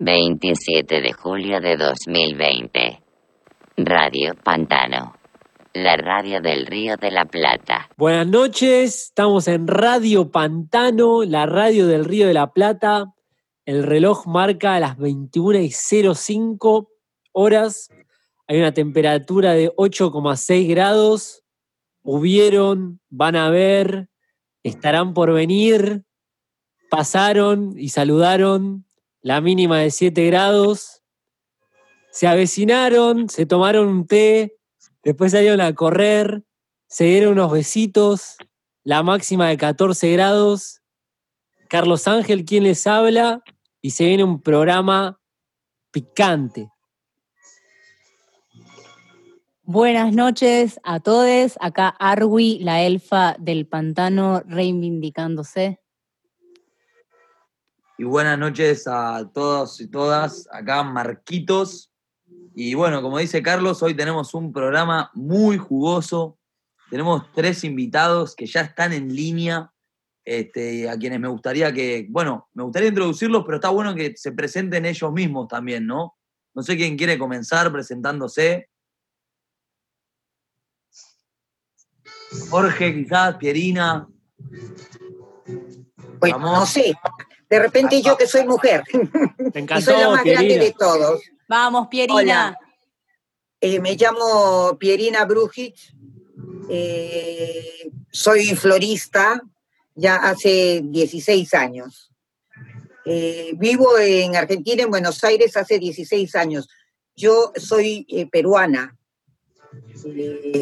27 de julio de 2020. Radio Pantano. La radio del Río de la Plata. Buenas noches, estamos en Radio Pantano, la radio del Río de la Plata. El reloj marca las 21 y 05 horas. Hay una temperatura de 8,6 grados. Hubieron, van a ver, estarán por venir, pasaron y saludaron la mínima de 7 grados. Se avecinaron, se tomaron un té, después salieron a correr, se dieron unos besitos, la máxima de 14 grados. Carlos Ángel, quien les habla, y se viene un programa picante. Buenas noches a todos. Acá Arwi, la elfa del pantano, reivindicándose. Y buenas noches a todos y todas. Acá Marquitos. Y bueno, como dice Carlos, hoy tenemos un programa muy jugoso. Tenemos tres invitados que ya están en línea, este, a quienes me gustaría que, bueno, me gustaría introducirlos, pero está bueno que se presenten ellos mismos también, ¿no? No sé quién quiere comenzar presentándose. Jorge, quizás, Pierina. Bueno, no sé. De repente yo que soy mujer. Me y soy la más grande de todos. Vamos, Pierina. Hola. Eh, me llamo Pierina Brujic. Eh, soy florista ya hace 16 años. Eh, vivo en Argentina, en Buenos Aires, hace 16 años. Yo soy peruana,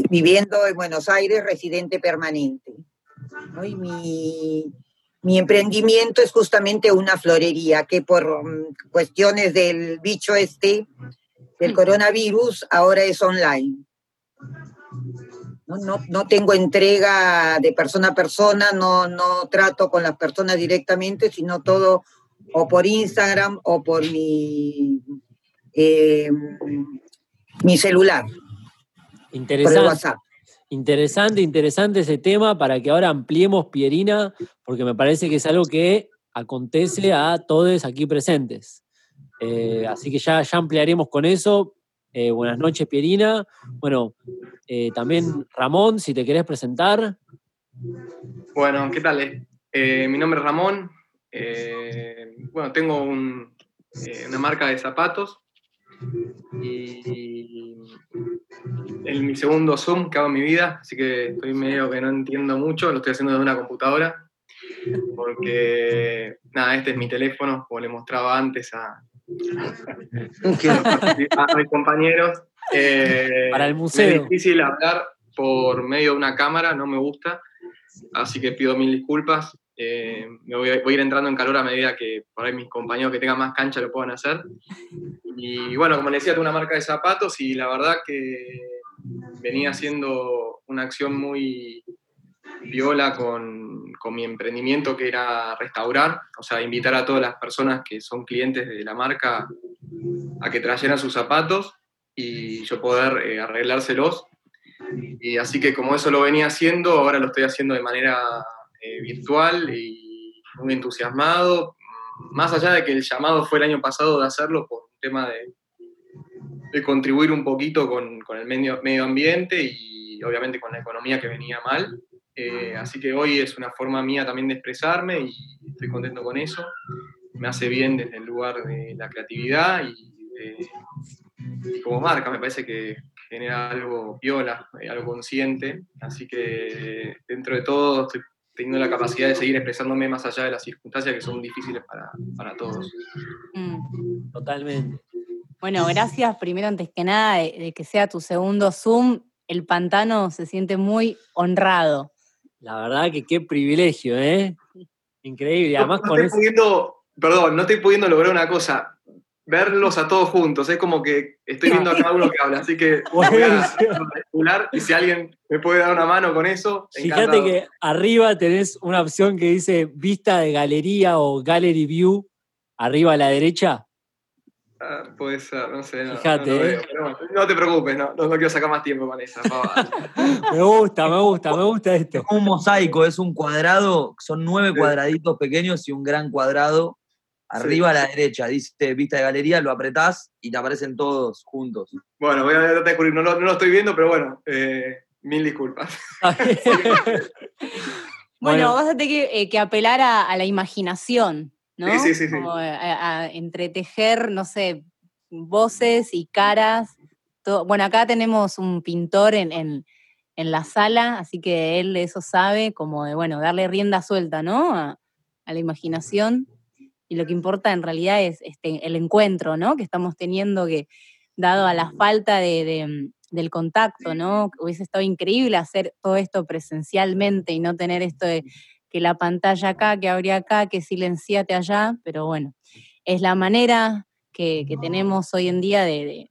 viviendo en Buenos Aires, residente permanente. ¿no? Y mi, mi emprendimiento es justamente una florería que por cuestiones del bicho este, del coronavirus, ahora es online. No, no, no, tengo entrega de persona a persona, no, no trato con las personas directamente, sino todo o por Instagram o por mi, eh, mi celular. Interesante. Por WhatsApp. Interesante, interesante ese tema para que ahora ampliemos Pierina, porque me parece que es algo que acontece a todos aquí presentes. Eh, así que ya, ya ampliaremos con eso. Eh, buenas noches, Pierina. Bueno, eh, también Ramón, si te querés presentar. Bueno, ¿qué tal? mi nombre es Ramón. bueno, tengo un, una marca de zapatos y en mi segundo Zoom que hago en mi vida, así que estoy medio que no entiendo mucho, lo estoy haciendo desde una computadora, porque nada, este es mi teléfono, como le mostraba antes a, a mis compañeros. Eh, Para el museo. Es difícil hablar por medio de una cámara, no me gusta, así que pido mil disculpas. Eh, me voy a, ir entrando en calor a medida que por ahí mis compañeros que tengan más cancha lo puedan hacer. Y bueno, como les decía, tengo una marca de zapatos y la verdad que venía haciendo una acción muy viola con, con, mi emprendimiento que era restaurar, o sea, invitar a todas las personas que son clientes de la marca a que trajeran sus zapatos y yo poder eh, arreglárselos. Y así que como eso lo venía haciendo, ahora lo estoy haciendo de manera eh, virtual y muy entusiasmado, más allá de que el llamado fue el año pasado de hacerlo por un tema de, de contribuir un poquito con, con, el medio, medio ambiente y obviamente con la economía que venía mal. Eh, así que hoy es una forma mía también de expresarme y estoy contento con eso. Me hace bien desde el lugar de la creatividad y, de, y como marca me parece que genera algo viola, algo consciente. Así que dentro de todo estoy teniendo la capacidad de seguir expresándome más allá de las circunstancias que son difíciles para, para todos. Mm. Totalmente. Bueno, gracias primero antes que nada de, de, que sea tu segundo Zoom. El pantano se siente muy honrado. La verdad que qué privilegio, ¿eh? Increíble. Además no, con estoy pudiendo, perdón, no estoy pudiendo lograr una cosa. Verlos a todos juntos. Es como que estoy viendo a cada uno que habla. Así que voy a y si alguien me puede dar una mano con eso. Fíjate encantado. que arriba tenés una opción que dice vista de galería o gallery view, arriba a la derecha. Ah, puede ser, no sé. No, Fíjate, no, ¿eh? bueno, no, te preocupes, no, no, quiero sacar más tiempo con esa. me gusta, me gusta, me gusta esto. Es un mosaico, es un cuadrado, son nueve sí. cuadraditos pequeños y un gran cuadrado. Arriba a la derecha, dice vista de galería, lo apretás y te aparecen todos juntos. Bueno, voy a tratar de descubrir, no lo, no lo estoy viendo, pero bueno, eh, mil disculpas. Bueno, Bueno. vas a tener que, eh, que apelar a, a la imaginación, ¿no? Sí, sí, sí, sí. Como a, a entretejer, no sé, voces y caras. todo. Bueno, acá tenemos un pintor en, en- en la sala, así que él eso sabe, como de, bueno, darle rienda suelta, ¿no? A, a la imaginación. Y lo que importa en realidad es este, el encuentro, ¿no? Que estamos teniendo que, dado a la falta de, de, del contacto, ¿no? Hubiese estado increíble hacer todo esto presencialmente y no tener esto de que la pantalla acá, que abrí acá, que silenciate allá, pero bueno, es la manera que, que tenemos hoy en día de, de-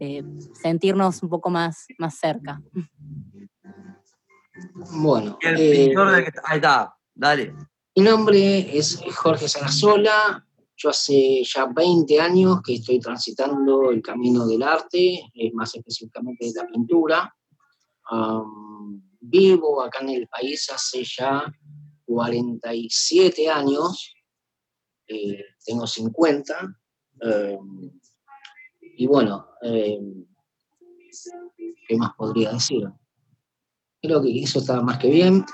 de sentirnos un poco más, más cerca. Bueno, Y el eh, pintor del que está- Ahí está, dale. Mi nombre es Jorge Sarasola. Yo hace ya 20 años que estoy transitando el camino del arte, eh, más específicamente de la pintura. Vivo acá en el país hace ya 47 años, eh, tengo 50. em, y bueno, em, ¿qué más podría decir? Creo que eso está más que bien.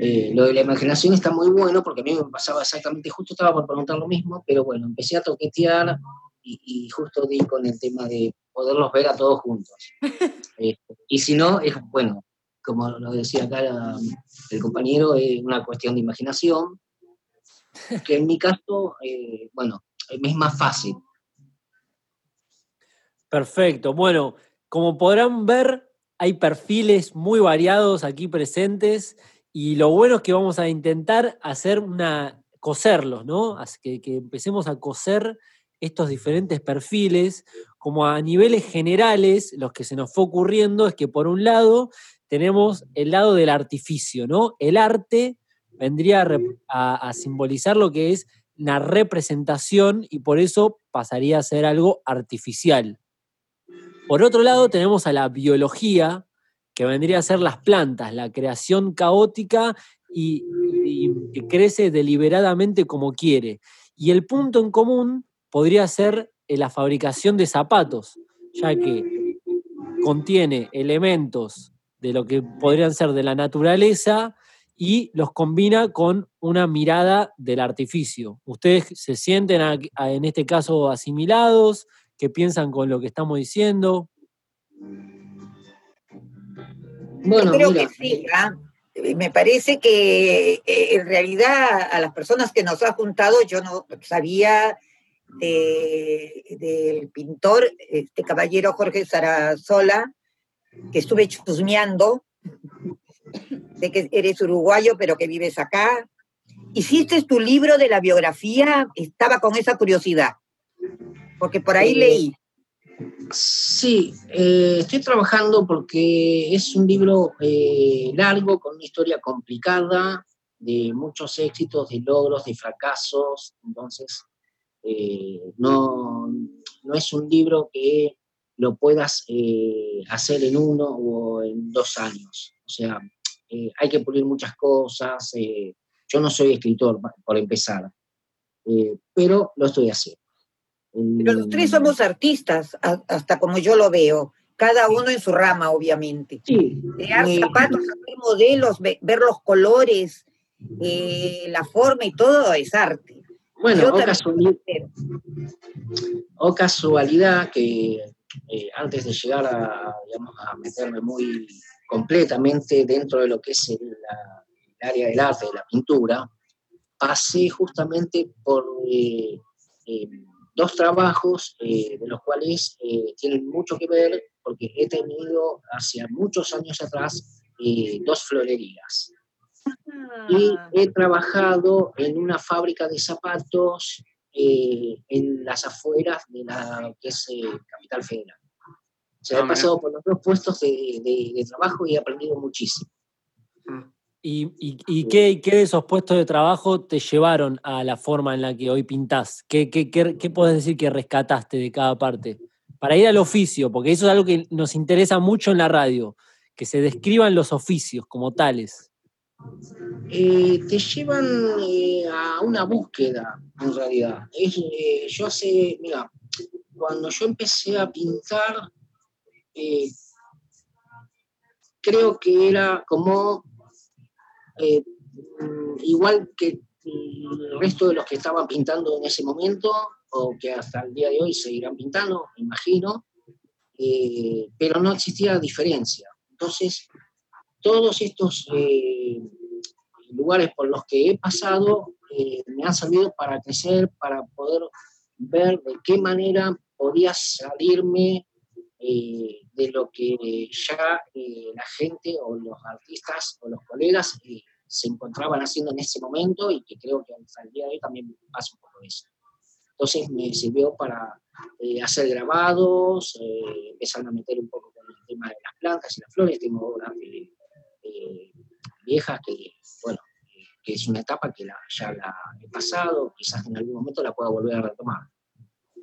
Eh, lo de la imaginación está muy bueno porque a mí me pasaba exactamente, justo estaba por preguntar lo mismo, pero bueno, empecé a toquetear y, y justo di con el tema de poderlos ver a todos juntos. Eh, y si no, es bueno, como lo decía acá la- el compañero, es una cuestión de imaginación, que en mi caso, eh, bueno, es más fácil. Perfecto. Bueno, como podrán ver, hay perfiles muy variados aquí presentes y lo bueno es que vamos a intentar hacer una coserlos, ¿no? Así que, empecemos a coser estos diferentes perfiles, como a niveles generales, los que se nos fue ocurriendo es que por un lado tenemos el lado del artificio, ¿no? El arte vendría a, a- simbolizar lo que es una representación y por eso pasaría a ser algo artificial. Por otro lado, tenemos a la biología, que vendría a ser las plantas, la creación caótica y, que crece deliberadamente como quiere. Y el punto en común podría ser eh, la fabricación de zapatos, ya que contiene elementos de lo que podrían ser de la naturaleza y los combina con una mirada del artificio. ¿Ustedes se sienten en este caso asimilados? ¿Qué piensan con lo que estamos diciendo? Bueno, Yo creo mira, que sí, ¿ah? Eh, Me parece que eh, en realidad a las personas que nos ha juntado yo no sabía de- del pintor, este caballero Jorge Sarasola, que estuve chusmeando, de que eres uruguayo pero que vives acá. Hiciste tu libro de la biografía, estaba con esa curiosidad, porque por ahí leí. Sí, eh, estoy trabajando porque es un libro eh, largo, con una historia complicada, de muchos éxitos, de logros, de fracasos. Entonces, eh, no, no es un libro que lo puedas hacer en uno o en dos años. O sea, hay que pulir muchas cosas. yo no soy escritor, por empezar, pero lo estoy haciendo. Pero los tres somos artistas, hasta como yo lo veo, cada uno en su rama, obviamente. Sí, Crear zapatos, hacer modelos, ve- ver los colores, eh, la forma y todo es arte. Bueno, o, casualidad que eh, antes de llegar a, digamos, a meterme muy completamente dentro de lo que es el, la- el área del arte, de la pintura, pasé justamente por eh, dos trabajos eh, de los cuales eh, tienen mucho que ver porque he tenido hace muchos años atrás eh, dos florerías y Ah, he trabajado en una fábrica de zapatos eh, en las afueras de la que es eh, Capital Federal. O sea, Ah, he mira. pasado por los dos puestos de, de- de trabajo y he aprendido muchísimo. Mm. ¿Y, y- y qué, qué de esos puestos de trabajo te llevaron a la forma en la que hoy pintás? ¿Qué, qué, qué, qué podés decir que rescataste de cada parte? Para ir al oficio, porque eso es algo que nos interesa mucho en la radio, que se describan los oficios como tales. eh, te llevan eh, a una búsqueda, en realidad. Es, eh, yo hace, mira, cuando yo empecé a pintar, creo que era como eh, mm, igual que el resto de los que estaban pintando en ese momento, o que hasta el día de hoy seguirán pintando, me imagino, eh, pero no existía diferencia. Entonces, todos estos eh, lugares por los que he pasado eh, me han servido para crecer, para poder ver de qué manera podía salirme eh, de lo que ya eh, la gente o los artistas o los colegas eh, se encontraban haciendo en ese momento y que creo que hasta el día de hoy también pasa un poco eso. Entonces me sirvió para eh, hacer grabados, eh, empezar a meter un poco con el tema de las plantas y las flores. Tengo obras de viejas que, bueno, eh, que es una etapa que la- ya la he pasado, quizás en algún momento la pueda volver a retomar.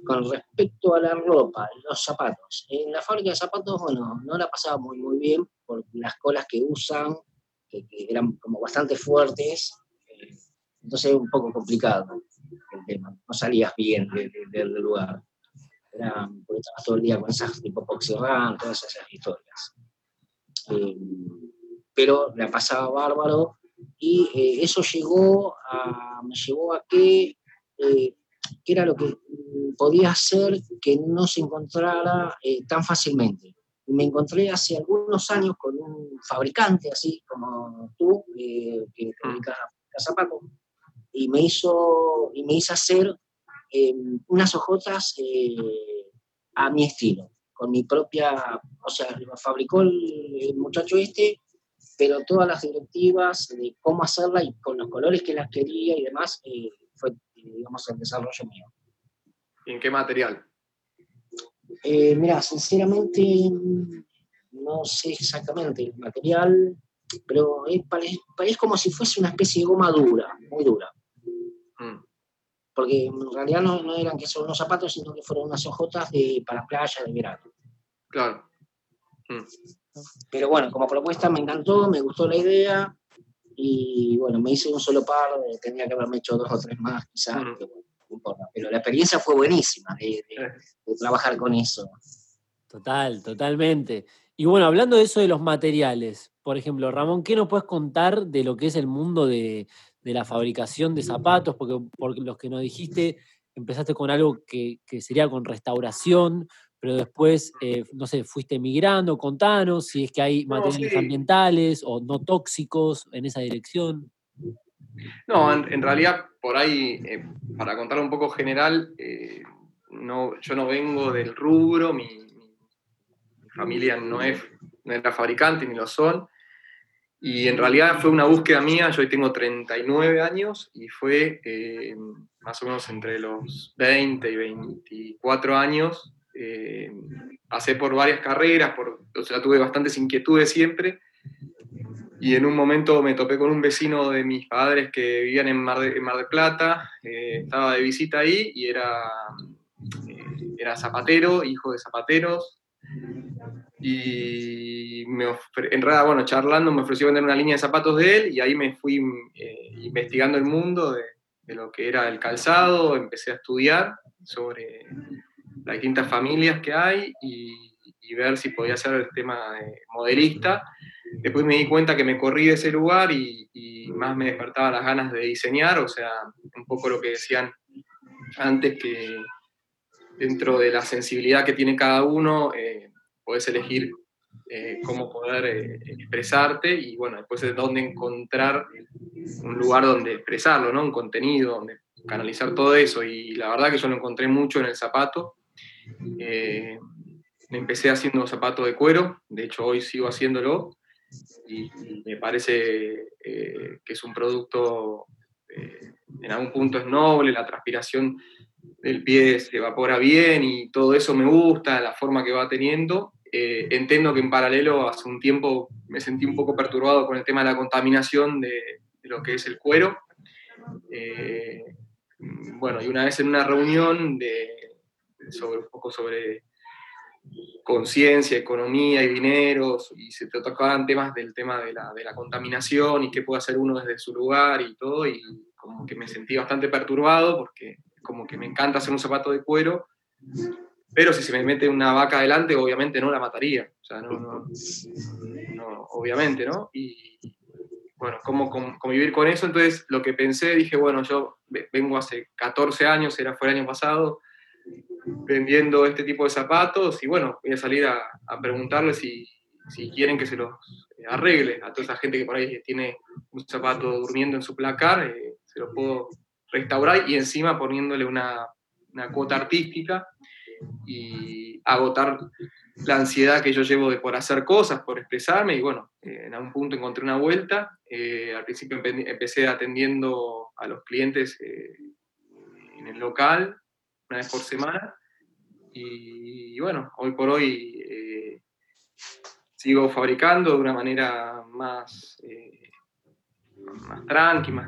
Con respecto a la ropa, los zapatos. En la fábrica de zapatos, bueno, no la pasaba muy, muy bien por las colas que usan, que, eran como bastante fuertes. eh, entonces es un poco complicado el tema. No salías bien de- de- del lugar. Era, porque estabas todo el día con esas tipo Poxirran, todas esas historias. Eh, pero la pasaba bárbaro y eh, eso llegó a, me llevó a que, eh, que era lo que mm, podía hacer que no se encontrara eh, tan fácilmente. Me encontré hace algunos años con un fabricante así como tú, eh, que te dedicas a fabricar zapatos, y me hizo, y me hizo hacer eh, unas hojotas a mi estilo, con mi propia, o sea, lo fabricó el, el muchacho este, pero todas las directivas de cómo hacerla y con los colores que las quería y demás, eh, fue, digamos, el desarrollo mío. ¿Y en qué material? Eh, mira, sinceramente no sé exactamente el material, pero es, pare- es como si fuese una especie de goma dura, muy dura. Mm, Porque en realidad no, no eran que son unos zapatos, sino que fueron unas hojotas de, para playa de verano. claro. Pero bueno, como propuesta me encantó, me gustó la idea y bueno, me hice un solo par, tenía que haberme hecho dos o tres más quizás, Mm. pero bueno, no importa. Pero la experiencia fue buenísima de, de- de trabajar con eso. Total, totalmente. Y bueno, hablando de eso de los materiales, por ejemplo, Ramón, ¿qué nos puedes contar de lo que es el mundo de, de la fabricación de zapatos? Porque por los que nos dijiste, empezaste con algo que, que sería con restauración, pero después, eh, no sé, fuiste migrando, contanos si es que hay No, materiales sí. ambientales o no tóxicos en esa dirección. No, en, en realidad, por ahí, eh, para contar un poco general, eh, no, yo no vengo del rubro, mi, mi- mi familia no, es, no era fabricante ni lo son. Y en realidad fue una búsqueda mía, yo hoy tengo 39 años y fue eh, más o menos entre los 20 y 24 años. Eh, pasé por varias carreras, por, o sea, tuve bastantes inquietudes siempre. Y en un momento me topé con un vecino de mis padres que vivían en Mar de, en Mar del Plata, eh, estaba de visita ahí y era, eh, era zapatero, hijo de zapateros. Y me en realidad, bueno, charlando me ofreció vender una línea de zapatos de él y ahí me fui eh, investigando el mundo de, de lo que era el calzado, empecé a estudiar sobre las distintas familias que hay y, y ver si podía hacer el tema de modelista. Después me di cuenta que me corrí de ese lugar y, más me despertaba las ganas de diseñar, o sea, un poco lo que decían antes que dentro de la sensibilidad que tiene cada uno, eh, podés elegir eh, cómo poder eh, expresarte y bueno, después de dónde encontrar un lugar donde expresarlo, ¿no? Un contenido, donde canalizar todo eso y la verdad que yo lo encontré mucho en el zapato. Eh, empecé haciendo zapatos de cuero, de hecho hoy sigo haciéndolo y, me parece eh, que es un producto, eh, en algún punto es noble, la transpiración del pie se evapora bien y todo eso me gusta, la forma que va teniendo. Eh, entiendo que en paralelo hace un tiempo me sentí un poco perturbado con el tema de la contaminación de, de lo que es el cuero. Eh, bueno, y una vez en una reunión de, sobre un poco sobre conciencia, economía y dineros, y se tocaban temas del tema de la, de la, contaminación y qué puede hacer uno desde su lugar y todo, y como que me sentí bastante perturbado porque como que me encanta hacer un zapato de cuero, pero si se me mete una vaca adelante, obviamente no la mataría, o sea, no, no, no obviamente, ¿no? Y bueno, cómo convivir con eso, entonces lo que pensé, dije, bueno, yo vengo hace 14 años, era fue el año pasado, vendiendo este tipo de zapatos y bueno, voy a salir a, preguntarles si, si, quieren que se los arregle. A toda esa gente que por ahí tiene un zapato durmiendo en su placar, eh, se lo puedo restaurar y encima poniéndole una, una, cuota artística y agotar la ansiedad que yo llevo de por hacer cosas, por expresarme. Y bueno, eh, en algún punto encontré una vuelta. Eh, al principio empecé atendiendo a los clientes en el local, una vez por semana. Y, bueno, hoy por hoy eh, sigo fabricando de una manera más, eh, más tranqui, más,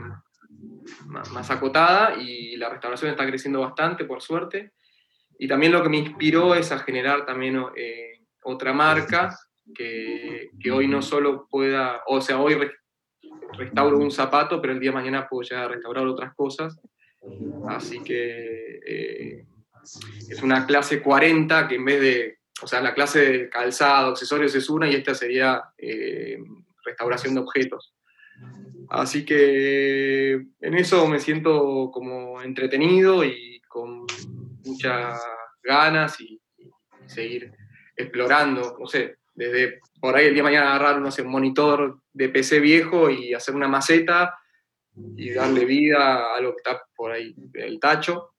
más, acotada y la restauración está creciendo bastante, por suerte. Y también lo que me inspiró es a generar también eh, otra marca que, que, hoy no solo pueda, o sea, hoy restauro un zapato, pero el día de mañana puedo ya restaurar otras cosas Así que eh, es una clase 40 que en vez de, o sea, la clase de calzado, accesorios es una y esta sería eh, restauración de objetos. Así que en eso me siento como entretenido y con muchas ganas y, seguir explorando, no sé, desde por ahí el día de mañana agarrar no sé, un monitor de PC viejo y hacer una maceta y darle vida a lo que está por ahí, el tacho,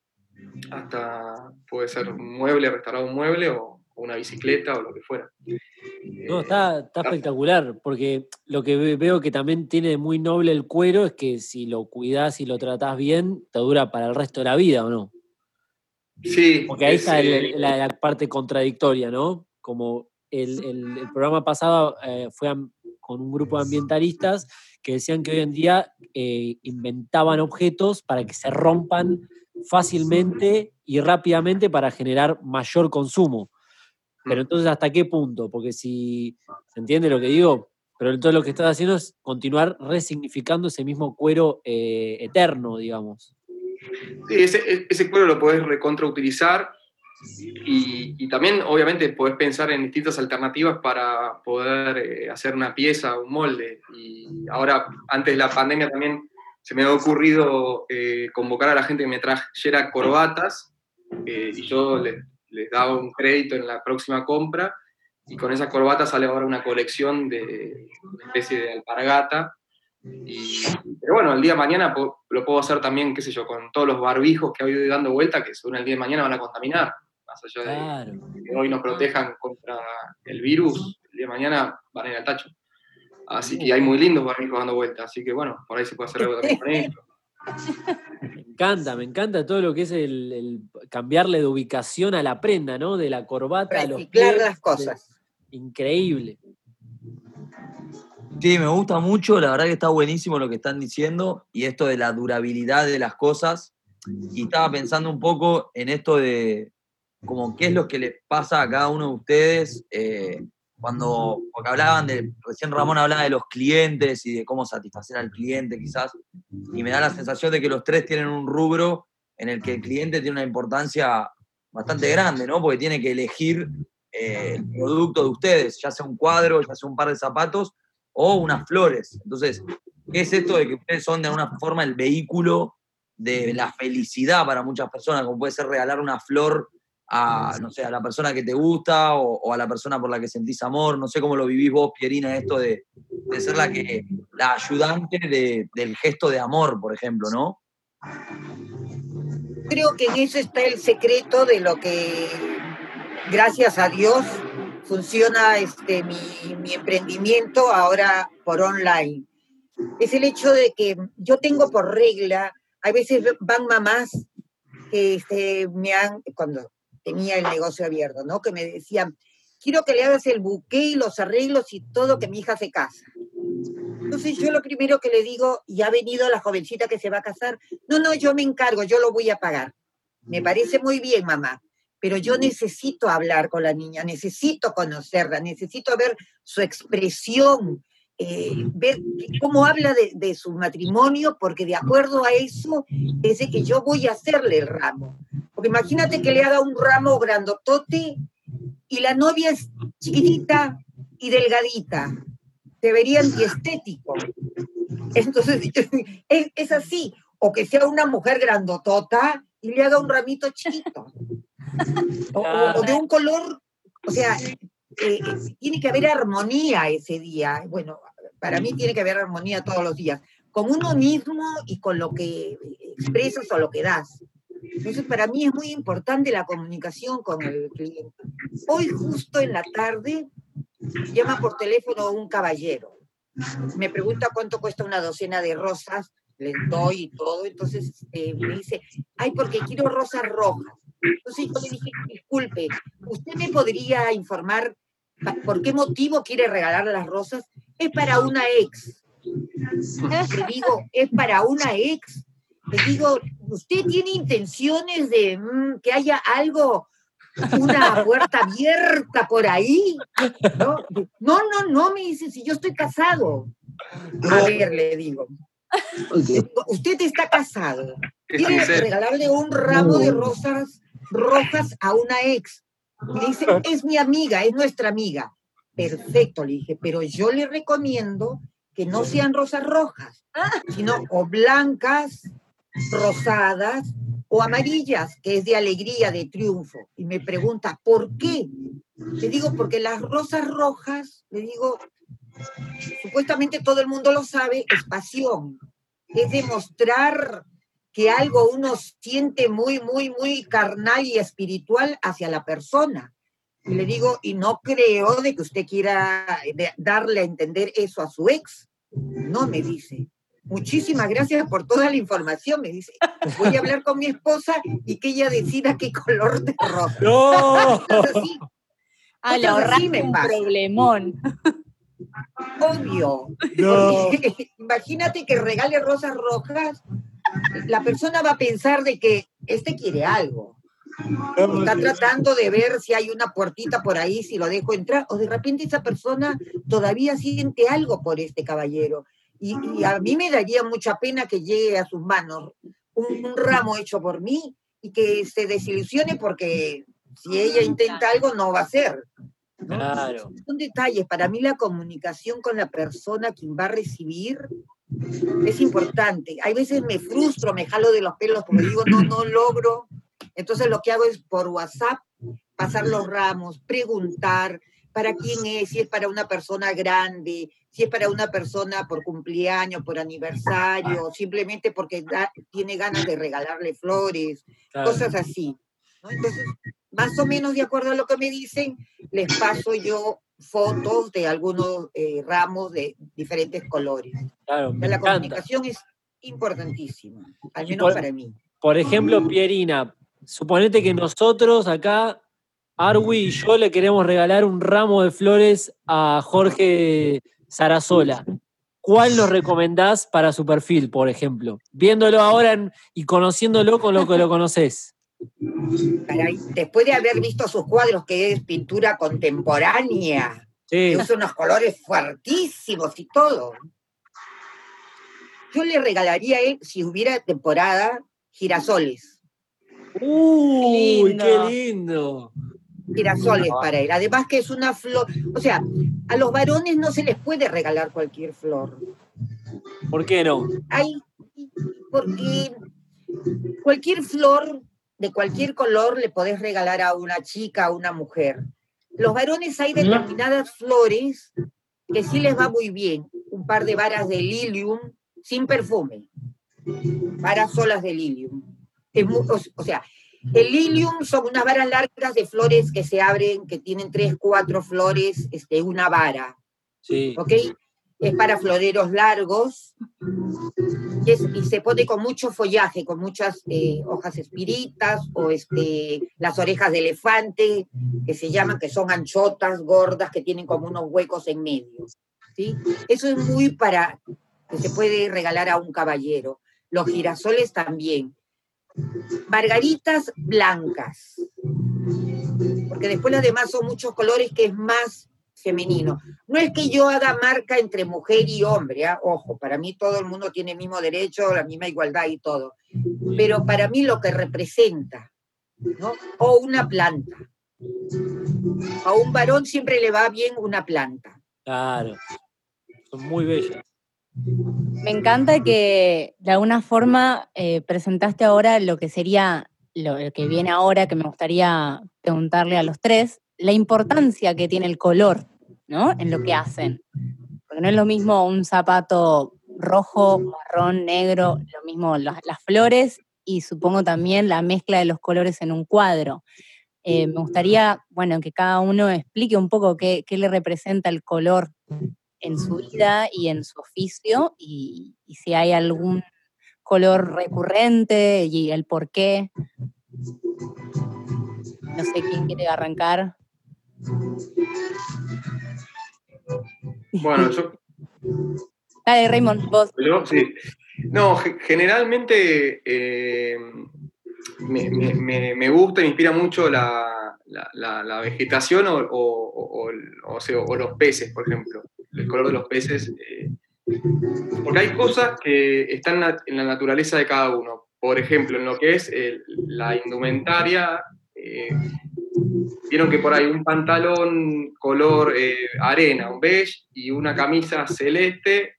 hasta puede ser un mueble, restaurar un mueble o una bicicleta o lo que fuera. No, está, está espectacular, porque lo que veo que también tiene muy noble el cuero es que si lo cuidas y lo tratás bien, te dura para el resto de la vida, ¿o no? Sí. Porque ahí está la, parte contradictoria, ¿no? Como el, el, programa pasado eh, fue con un grupo de ambientalistas que decían que hoy en día eh, inventaban objetos para que se rompan fácilmente y rápidamente para generar mayor consumo. Pero mm. entonces, ¿hasta qué punto? Porque si se entiende lo que digo, pero entonces lo que estás haciendo es continuar resignificando ese mismo cuero eh, eterno, digamos. Sí, ese, ese, cuero lo podés recontrautilizar y, también, obviamente, podés pensar en distintas alternativas para poder eh, hacer una pieza, un molde. Y ahora, antes de la pandemia, también se me ha ocurrido eh, convocar a la gente que me trajera corbatas eh, y yo les, daba un crédito en la próxima compra. Y con esas corbatas sale ahora una colección de una especie de alpargata. Y, pero bueno, el día de mañana lo puedo hacer también, qué sé yo, con todos los barbijos que ha ido dando vuelta, que según el día de mañana van a contaminar allá de que hoy nos protejan contra el virus, el día de mañana van a ir al tacho. Así que hay muy lindos barbijos dando vueltas, así que bueno, por ahí se puede hacer algo también con esto. Me encanta, me encanta todo lo que es el, cambiarle de ubicación a la prenda, ¿no? De la corbata a los pies, las cosas. increíble. Sí, me gusta mucho, la verdad que está buenísimo lo que están diciendo y esto de la durabilidad de las cosas. Y estaba pensando un poco en esto de, como qué es lo que le pasa a cada uno de ustedes eh, cuando, porque hablaban de, recién Ramón hablaba de los clientes y de cómo satisfacer al cliente quizás, y me da la sensación de que los tres tienen un rubro en el que el cliente tiene una importancia bastante grande, ¿no? Porque tiene que elegir eh, el producto de ustedes, ya sea un cuadro, ya sea un par de zapatos o unas flores. Entonces, ¿qué es esto de que ustedes son de alguna forma el vehículo de la felicidad para muchas personas, como puede ser regalar una flor a, no sé, a la persona que te gusta o, a la persona por la que sentís amor. No sé cómo lo vivís vos, Pierina, esto de, ser la, que, la ayudante del gesto de amor, por ejemplo, ¿no? Creo que en eso está el secreto de lo que, gracias a Dios, funciona este, mi, mi emprendimiento ahora por online. Es el hecho de que yo tengo por regla, a veces van mamás que este, me han, cuando tenía el negocio abierto, ¿no? Que me decían, quiero que le hagas el buque y los arreglos y todo, que mi hija se casa. Entonces yo lo primero que le digo, y ha venido la jovencita que se va a casar, no, no, yo me encargo, yo lo voy a pagar. Me parece muy bien, mamá, pero yo necesito hablar con la niña, necesito conocerla, necesito ver su expresión, eh, ver cómo habla de, de, su matrimonio, porque de acuerdo a eso es de que yo voy a hacerle el ramo. Porque imagínate que le haga un ramo grandotote y la novia es chiquitita y delgadita. Se vería antiestético. Entonces, es, así. O que sea una mujer grandotota y le haga un ramito chiquito. O, o, de un color, o sea, eh, tiene que haber armonía ese día. Bueno, para mí tiene que haber armonía todos los días, con uno mismo y con lo que expresas o lo que das. Entonces, para mí es muy importante la comunicación con el cliente. Hoy, justo en la tarde, llama por teléfono un caballero. Me pregunta cuánto cuesta una docena de rosas, le doy y todo. Entonces eh, me dice, ay, porque quiero rosas rojas. Entonces yo le dije, disculpe, ¿usted me podría informar por qué motivo quiere regalar las rosas? Es para una ex. Le digo, es para una ex. Le digo, ¿usted tiene intenciones de mmm, que haya algo, una puerta abierta por ahí? No, no, no, no, me dice, si yo estoy casado. A ver, le digo. Usted está casado. Quiere regalarle un ramo de rosas rojas a una ex. Me dice, es mi amiga, es nuestra amiga. Perfecto, le dije, pero yo le recomiendo que no sean rosas rojas, sino o blancas, rosadas o amarillas, que es de alegría, de triunfo. Y me pregunta, ¿por qué? Le digo, porque las rosas rojas, le digo, supuestamente todo el mundo lo sabe, es pasión. Es demostrar que algo uno siente muy, muy, muy carnal y espiritual hacia la persona. Y le digo, y no creo de que usted quiera darle a entender eso a su ex. No, me dice. Muchísimas gracias por toda la información, me dice. Voy a hablar con mi esposa y que ella decida qué color de rosa. ¡No! Así, Ah, le ahorraste un problemón. obvio. No. Porque imagínate que regale rosas rojas, la persona va a pensar de que este quiere algo. Está tratando de ver si hay una puertita por ahí, si lo dejo entrar, o de repente esa persona todavía siente algo por este caballero. Y, y a mí me daría mucha pena que llegue a sus manos un, un ramo hecho por mí y que se desilusione porque si ella intenta algo no va a ser. ¿no? Claro. Son detalles. Para mí la comunicación con la persona quien va a recibir es importante. Hay veces me frustro, me jalo de los pelos porque digo, no, no logro. Entonces lo que hago es por WhatsApp pasar los ramos, preguntar para quién es, si es para una persona grande, si es para una persona por cumpleaños, por aniversario, simplemente porque da- tiene ganas de regalarle flores, Claro. cosas así. ¿no? Entonces, más o menos de acuerdo a lo que me dicen, les paso yo fotos de algunos eh, ramos de diferentes colores. Claro, me La encanta. comunicación es importantísima, al menos por- para mí. Por ejemplo, Pierina, suponete que nosotros acá, Arwi y yo le queremos regalar un ramo de flores a Jorge Sarasola. ¿Cuál nos recomendás para su perfil, por ejemplo? Viéndolo ahora en- y conociéndolo con lo que lo conoces. Después de haber visto sus cuadros, que es pintura contemporánea, Sí, que usa unos colores fuertísimos y todo. Yo le regalaría a él, si hubiera temporada, girasoles. ¡Uy, lindo. qué lindo! Girasoles para él. Además que es una flor, o sea, a los varones no se les puede regalar cualquier flor. ¿Por qué no? Hay, porque cualquier flor de cualquier color le podés regalar a una chica, a una mujer. Los varones hay determinadas flores que sí les va muy bien. Un par de varas de lilium sin perfume. Varas solas de lilium. Es o, o sea, el lilium son unas varas largas de flores que se abren, que tienen tres, cuatro flores, este, una vara. Sí. ¿ok? Es para floreros largos y, es- y se pone con mucho follaje, con muchas eh, hojas espiritas o este, las orejas de elefante, que se llaman, que son anchotas, gordas, que tienen como unos huecos en medio. ¿sí? Eso es muy para que se puede regalar a un caballero. Los girasoles también. Margaritas blancas. porque después las demás son muchos colores que es más femenino. No es que yo haga marca entre mujer y hombre, ¿ah? ojo, para mí todo el mundo tiene el mismo derecho, la misma igualdad y todo, pero para mí lo que representa, ¿no? O una planta. A un varón siempre le va bien una planta. Claro, son muy bellas. Me encanta que de alguna forma eh, presentaste ahora lo que sería lo que viene ahora, que me gustaría preguntarle a los tres, la importancia que tiene el color, ¿no? En lo que hacen. Porque no es lo mismo un zapato rojo, marrón, negro, lo mismo las, flores y supongo también la mezcla de los colores en un cuadro. Eh, me gustaría, bueno, que cada uno explique un poco qué, le representa el color en su vida y en su oficio y, y si hay algún color recurrente y el por qué. No sé quién quiere arrancar. Bueno, yo. Dale, Raymond, vos. sí. No, generalmente eh, me, gusta, me inspira mucho la, vegetación o, los peces, por ejemplo. El color de los peces. Eh, porque hay cosas que están en la naturaleza de cada uno. Por ejemplo, en lo que es la indumentaria, eh, vieron que por ahí un pantalón color eh, arena, un beige, y una camisa celeste,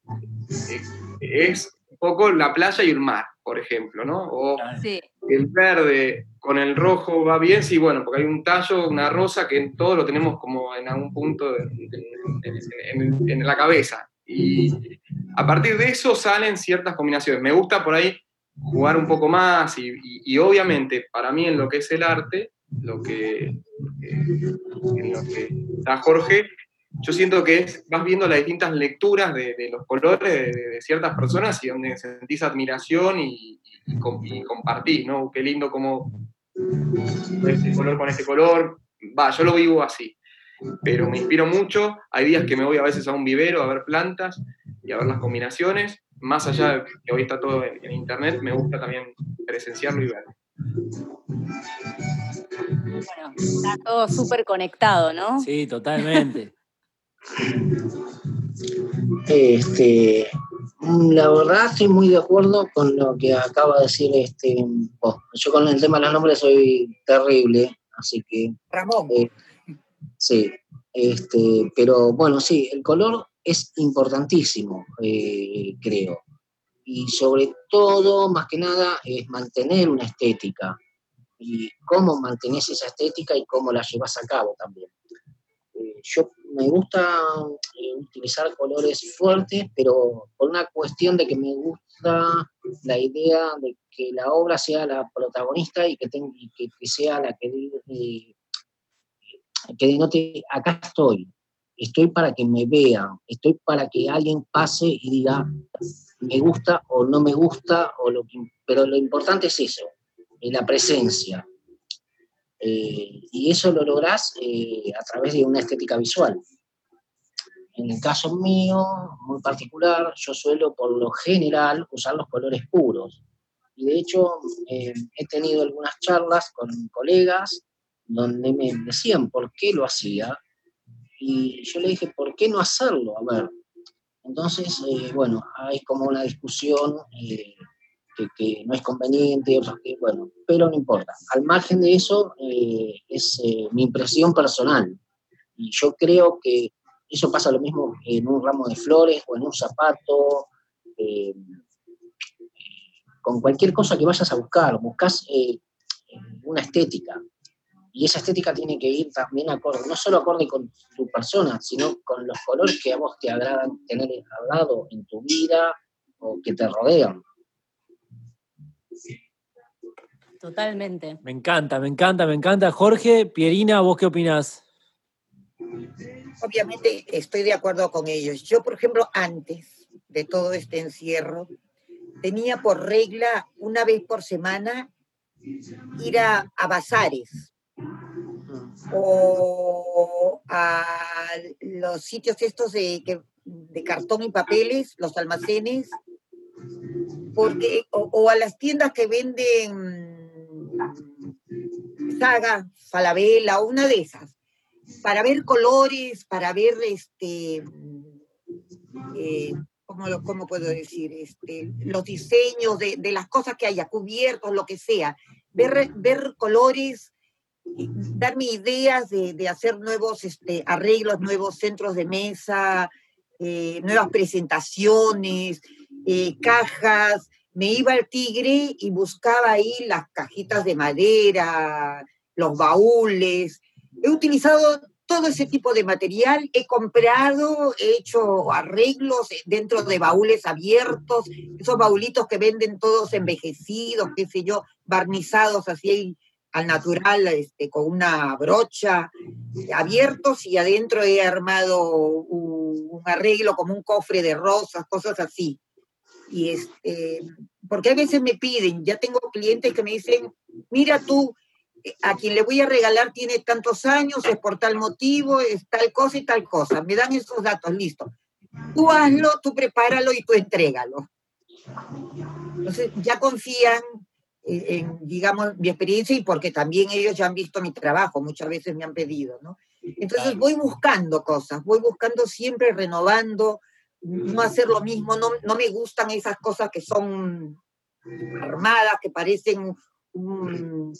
es un poco la playa y el mar, por ejemplo, ¿no? O el verde con el rojo va bien, sí, bueno, porque hay un tallo, una rosa que todo lo tenemos como en algún punto en, la cabeza. Y a partir de eso salen ciertas combinaciones. Me gusta por ahí jugar un poco más y obviamente para mí en lo que es el arte, lo que, eh, en lo que está Jorge, yo siento que es, vas viendo las distintas lecturas de, los colores de, ciertas personas y donde sentís admiración y, compartís, ¿no? Qué lindo como este color con este color. Va, yo lo vivo así, pero me inspiro mucho. Hay días que me voy a veces a un vivero a ver plantas y a ver las combinaciones. Más allá de que hoy está todo en, en internet, me gusta también presenciarlo y verlo. Bueno, está todo súper conectado, ¿no? Sí, totalmente. Este, la verdad estoy muy de acuerdo con lo que acaba de decir este. yo con el tema de los nombres soy terrible, así que. Ramón. Eh, sí, este, pero bueno, sí, el color es importantísimo, eh, creo. Y sobre todo, más que nada, es mantener una estética y cómo mantenés esa estética y cómo la llevas a cabo también. Eh, yo me gusta eh, utilizar colores fuertes, pero por una cuestión de que me gusta la idea de que la obra sea la protagonista y que, que, sea la que, eh, que denote, acá estoy, estoy para que me vean, estoy para que alguien pase y diga, me gusta o no me gusta, o lo pero lo importante es eso, la presencia. Eh, y eso lo lográs eh, a través de una estética visual. En el caso mío, muy particular, yo suelo por lo general usar los colores puros. Y de hecho, eh, he tenido algunas charlas con colegas donde me decían por qué lo hacía. Y yo le dije, ¿por qué no hacerlo? A ver. Entonces, bueno, hay como una discusión que, no es conveniente, otros que, bueno, pero no importa. Al margen de eso, eh, es eh, mi impresión personal. Y yo creo que eso pasa lo mismo en un ramo de flores o en un zapato, eh, con cualquier cosa que vayas a buscar, buscas una estética. Y esa estética tiene que ir también acorde, no solo acorde con tu persona, sino con los colores que a vos te agradan tener al lado en tu vida o que te rodean. Totalmente. Me encanta, me encanta, me encanta. Jorge, Pierina, ¿vos qué opinás? Obviamente estoy de acuerdo con ellos. Yo, por ejemplo, antes de todo este encierro, tenía por regla una vez por semana ir a, bazares o a los sitios estos de, de cartón y papeles, los almacenes, porque, o, a las tiendas que venden Saga, Falabella, una de esas, para ver colores, para ver este, eh, ¿cómo, cómo puedo decir? Este, los diseños de, de las cosas que haya, cubiertos, lo que sea, ver, ver colores, darme ideas de, de hacer nuevos este, arreglos, nuevos centros de mesa, eh, nuevas presentaciones, eh, cajas. Me iba al tigre y buscaba ahí las cajitas de madera, los baúles. He utilizado todo ese tipo de material, he comprado, he hecho arreglos dentro de baúles abiertos, esos baulitos que venden todos envejecidos, qué sé yo, barnizados así al natural, este, con una brocha, abiertos y adentro he armado un arreglo como un cofre de rosas, cosas así. Y este, porque a veces me piden, ya tengo clientes que me dicen, mira tú, eh, a quien le voy a regalar tiene tantos años, es por tal motivo, es tal cosa y tal cosa. Me dan esos datos, listo. Tú hazlo, tú prepáralo y tú entrégalo. Entonces ya confían en, en, digamos, mi experiencia y porque también ellos ya han visto mi trabajo, muchas veces me han pedido, ¿no? Entonces voy buscando cosas, voy buscando siempre renovando, no hacer lo mismo, no, no me gustan esas cosas que son armadas, que parecen un,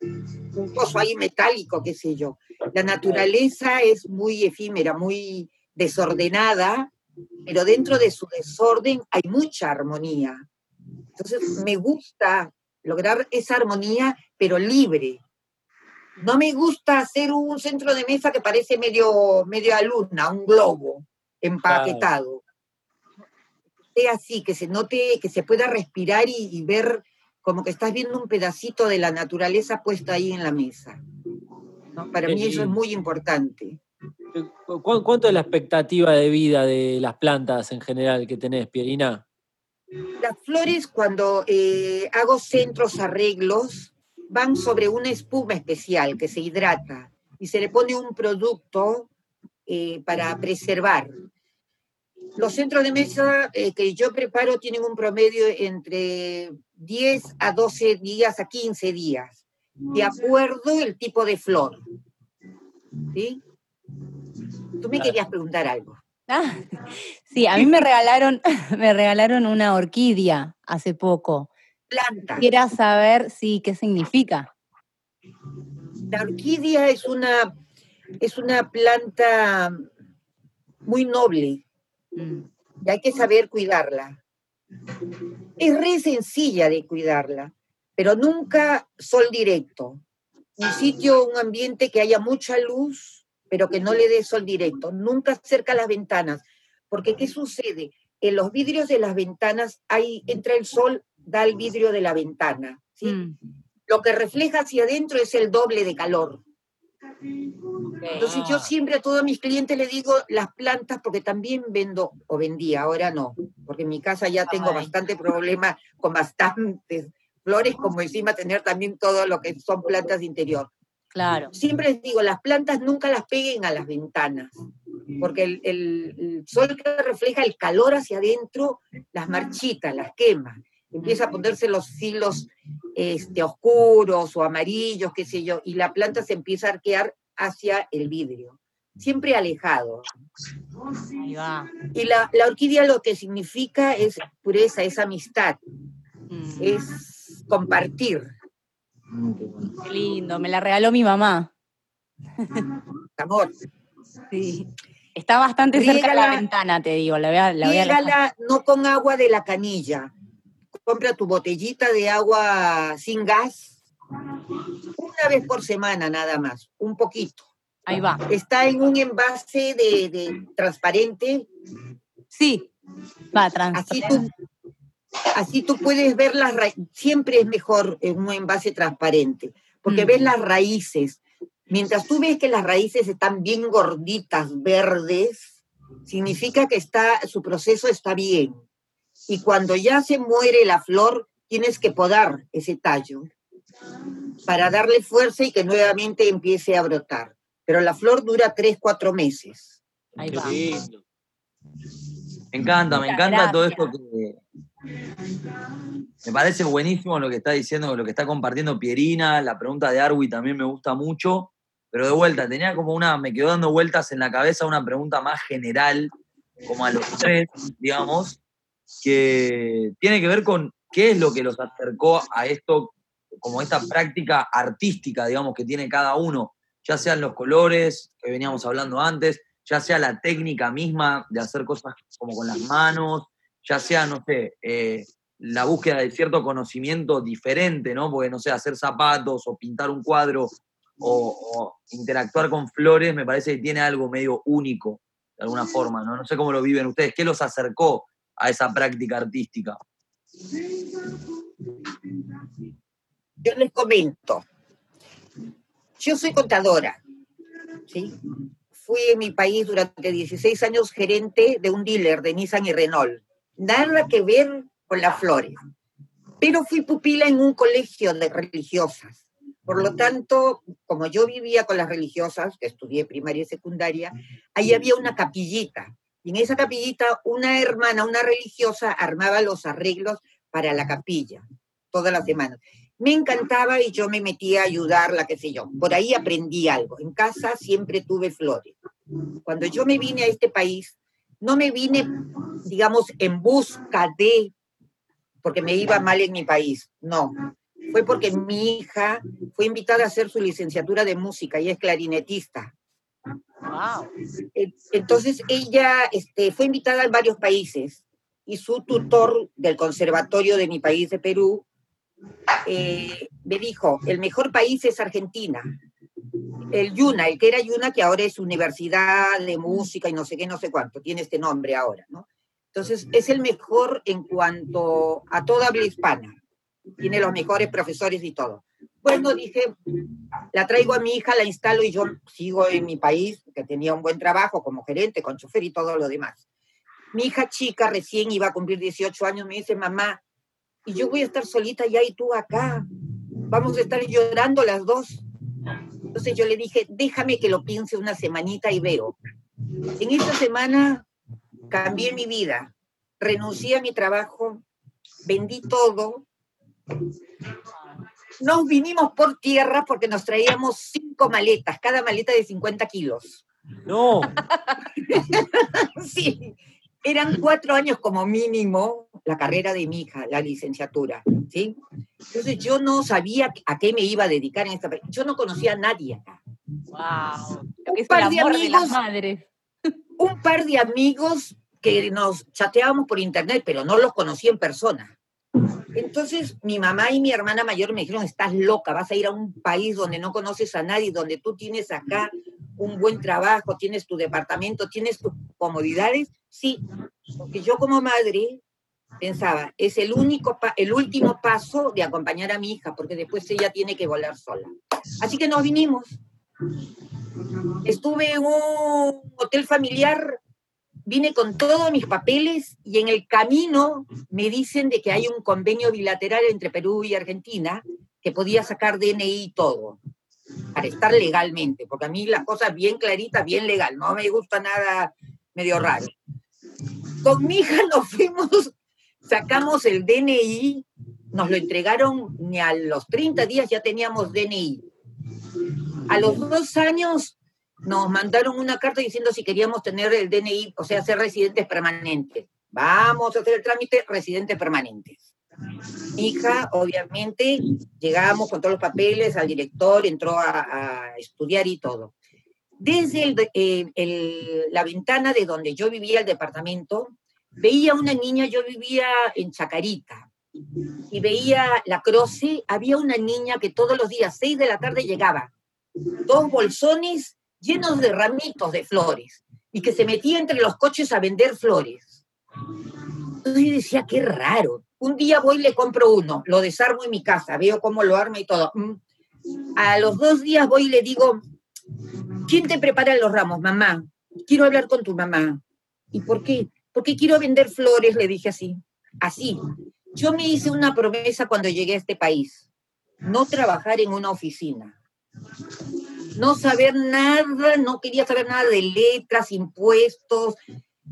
un coso ahí metálico, qué sé yo. La naturaleza es muy efímera, muy desordenada, pero dentro de su desorden hay mucha armonía. Entonces me gusta lograr esa armonía, pero libre. No me gusta hacer un centro de mesa que parece medio, medio un globo empaquetado. Sea así, que se note, que se pueda respirar y, y ver como que estás viendo un pedacito de la naturaleza puesta ahí en la mesa. ¿no? Para mí eso es muy importante. ¿Cu- ¿Cuánto es la expectativa de vida de las plantas en general que tenés, Pierina? Las flores, cuando eh, hago centros, arreglos, van sobre una espuma especial que se hidrata y se le pone un producto eh, para preservar. Los centros de mesa eh, que yo preparo tienen un promedio entre 10 a 12 días a 15 días, de acuerdo el tipo de flor. ¿Sí? Tú me querías preguntar algo. Ah, sí, a mí me regalaron, me regalaron una orquídea hace poco. Planta. Quisiera saber, sí, qué significa. La orquídea es una, es una planta muy noble Mm, y hay que saber cuidarla. Es re sencilla de cuidarla, pero nunca sol directo. Un sitio, un ambiente que haya mucha luz, pero que no le dé sol directo. Nunca cerca las ventanas, porque ¿qué sucede? En los vidrios de las ventanas hay, entra el sol, da el vidrio de la ventana. ¿sí? mm, Lo que refleja hacia adentro es el doble de calor. Entonces yo Ah. siempre a todos mis clientes les digo las plantas porque también vendo o vendía, ahora no, porque en mi casa ya tengo Ay. bastante problema con bastantes flores, como encima tener también todo lo que son plantas de interior. Claro. Siempre les digo, las plantas nunca las peguen a las ventanas, porque el, el- el sol que refleja el calor hacia adentro las marchita, las quema. Empieza a ponerse los hilos este, oscuros o amarillos, qué sé yo, y la planta se empieza a arquear hacia el vidrio, siempre alejado. Ahí va. Y la, la orquídea lo que significa es pureza, es amistad, Mm, es compartir. Mm, qué lindo, me la regaló mi mamá. Amor, Sí. Está bastante cerca de la ventana, te digo. La voy a, la voy a no con agua de la canilla. Compra tu botellita de agua sin gas una vez por semana nada más, un poquito. Ahí va. Está en un envase de, de transparente, Sí. Va, trans. así tú, así tú puedes ver las raíces. Siempre es mejor en un envase transparente, porque Mm. ves las raíces. Mientras tú ves que las raíces están bien gorditas, verdes, significa que está, su proceso está bien. Y cuando ya se muere la flor, tienes que podar ese tallo para darle fuerza y que nuevamente empiece a brotar. Pero la flor dura tres, cuatro meses. Ahí va. Me encanta, me encanta todo esto que, Me parece buenísimo lo que está diciendo, lo que está compartiendo Pierina, la pregunta de Arwi también me gusta mucho, pero de vuelta, tenía como una, me quedó dando vueltas en la cabeza una pregunta más general, como a los tres, digamos, que tiene que ver con qué es lo que los acercó a esto, como esta práctica artística, digamos, que tiene cada uno, ya sean los colores que veníamos hablando antes, ya sea la técnica misma de hacer cosas como con las manos, ya sea, no sé, eh, la búsqueda de cierto conocimiento diferente, ¿no? Porque, no sé, hacer zapatos o pintar un cuadro o, o, interactuar con flores me parece que tiene algo medio único, de alguna forma, ¿no? No sé cómo lo viven ustedes, ¿qué los acercó a esa práctica artística? Yo les comento. Yo soy contadora, ¿sí? Fui en mi país durante 16 años gerente de un dealer de Nissan y Renault. Nada que ver con las flores. Pero fui pupila en un colegio de religiosas. Por lo tanto, como yo vivía con las religiosas, que estudié primaria y secundaria, ahí había una capillita. Y en esa capillita una hermana, una religiosa, armaba los arreglos para la capilla todas las semanas. Me encantaba y yo me metía a ayudarla, qué sé yo. Por ahí aprendí algo. En casa siempre tuve flores. Cuando yo me vine a este país, no me vine, digamos, en busca de, porque me iba mal en mi país. No, fue porque mi hija fue invitada a hacer su licenciatura de música y es clarinetista. Entonces ella este, fue invitada en varios países y su tutor del conservatorio de mi país de Perú eh, me dijo, el mejor país es Argentina. El Yuna, el que era Yuna, que ahora es Universidad de Música y no sé qué, no sé cuánto, tiene este nombre ahora, ¿no? Entonces, es el mejor en cuanto a toda habla hispana. Tiene los mejores profesores y todo. Bueno, dije, la traigo a mi hija, la instalo y yo sigo en mi país, que tenía un buen trabajo como gerente, con chofer y todo lo demás. Mi hija chica recién iba a cumplir 18 años, me dice, mamá, y yo voy a estar solita allá y tú acá. Vamos a estar llorando las dos. Entonces yo le dije, déjame que lo piense una semanita y veo. En esta semana cambié mi vida, renuncié a mi trabajo, vendí todo. Nos vinimos por tierra porque nos traíamos cinco maletas, cada maleta de 50 kilos. No. sí, eran cuatro años como mínimo la carrera de mi hija, la licenciatura, ¿sí? Entonces yo no sabía a qué me iba a dedicar en esta... Yo no conocía a nadie acá. Wow. Lo que es el amor de, madres. Un par de amigos que nos chateábamos por internet, pero no los conocí en persona. Entonces mi mamá y mi hermana mayor me dijeron, estás loca, vas a ir a un país donde no conoces a nadie, donde tú tienes acá un buen trabajo, tienes tu departamento, tienes tus comodidades. Sí, porque yo como madre pensaba, es el, único el último paso de acompañar a mi hija, porque después ella tiene que volar sola. Así que nos vinimos. Estuve en un hotel familiar, vine con todos mis papeles y en el camino me dicen de que hay un convenio bilateral entre Perú y Argentina que podía sacar DNI y todo para estar legalmente, porque a mí las cosas bien claritas, bien legal, no me gusta nada medio raro. Con mi hija nos fuimos sacamos el DNI, nos lo entregaron ni a los 30 días ya teníamos DNI. A los dos años nos mandaron una carta diciendo si queríamos tener el DNI, o sea, ser residentes permanentes. Vamos a hacer el trámite residentes permanentes. Mi hija, obviamente, llegamos con todos los papeles al director, entró a, a estudiar y todo. Desde el, el, la ventana de donde yo vivía, el departamento, veía una niña, yo vivía en Chacarita, y veía la croce, había una niña que todos los días, seis de la tarde, llegaba, dos bolsones llenos de ramitos de flores, y que se metía entre los coches a vender flores. Entonces yo decía, qué raro. Un día voy y le compro uno, lo desarmo en mi casa, veo cómo lo arma y todo. Mm. A los dos días voy y le digo, ¿quién te prepara los ramos? Mamá, quiero hablar con tu mamá. ¿Y por qué? porque quiero vender flores, le dije así, así. Yo me hice una promesa cuando llegué a este país, no trabajar en una oficina, no saber nada, no quería saber nada de letras, impuestos,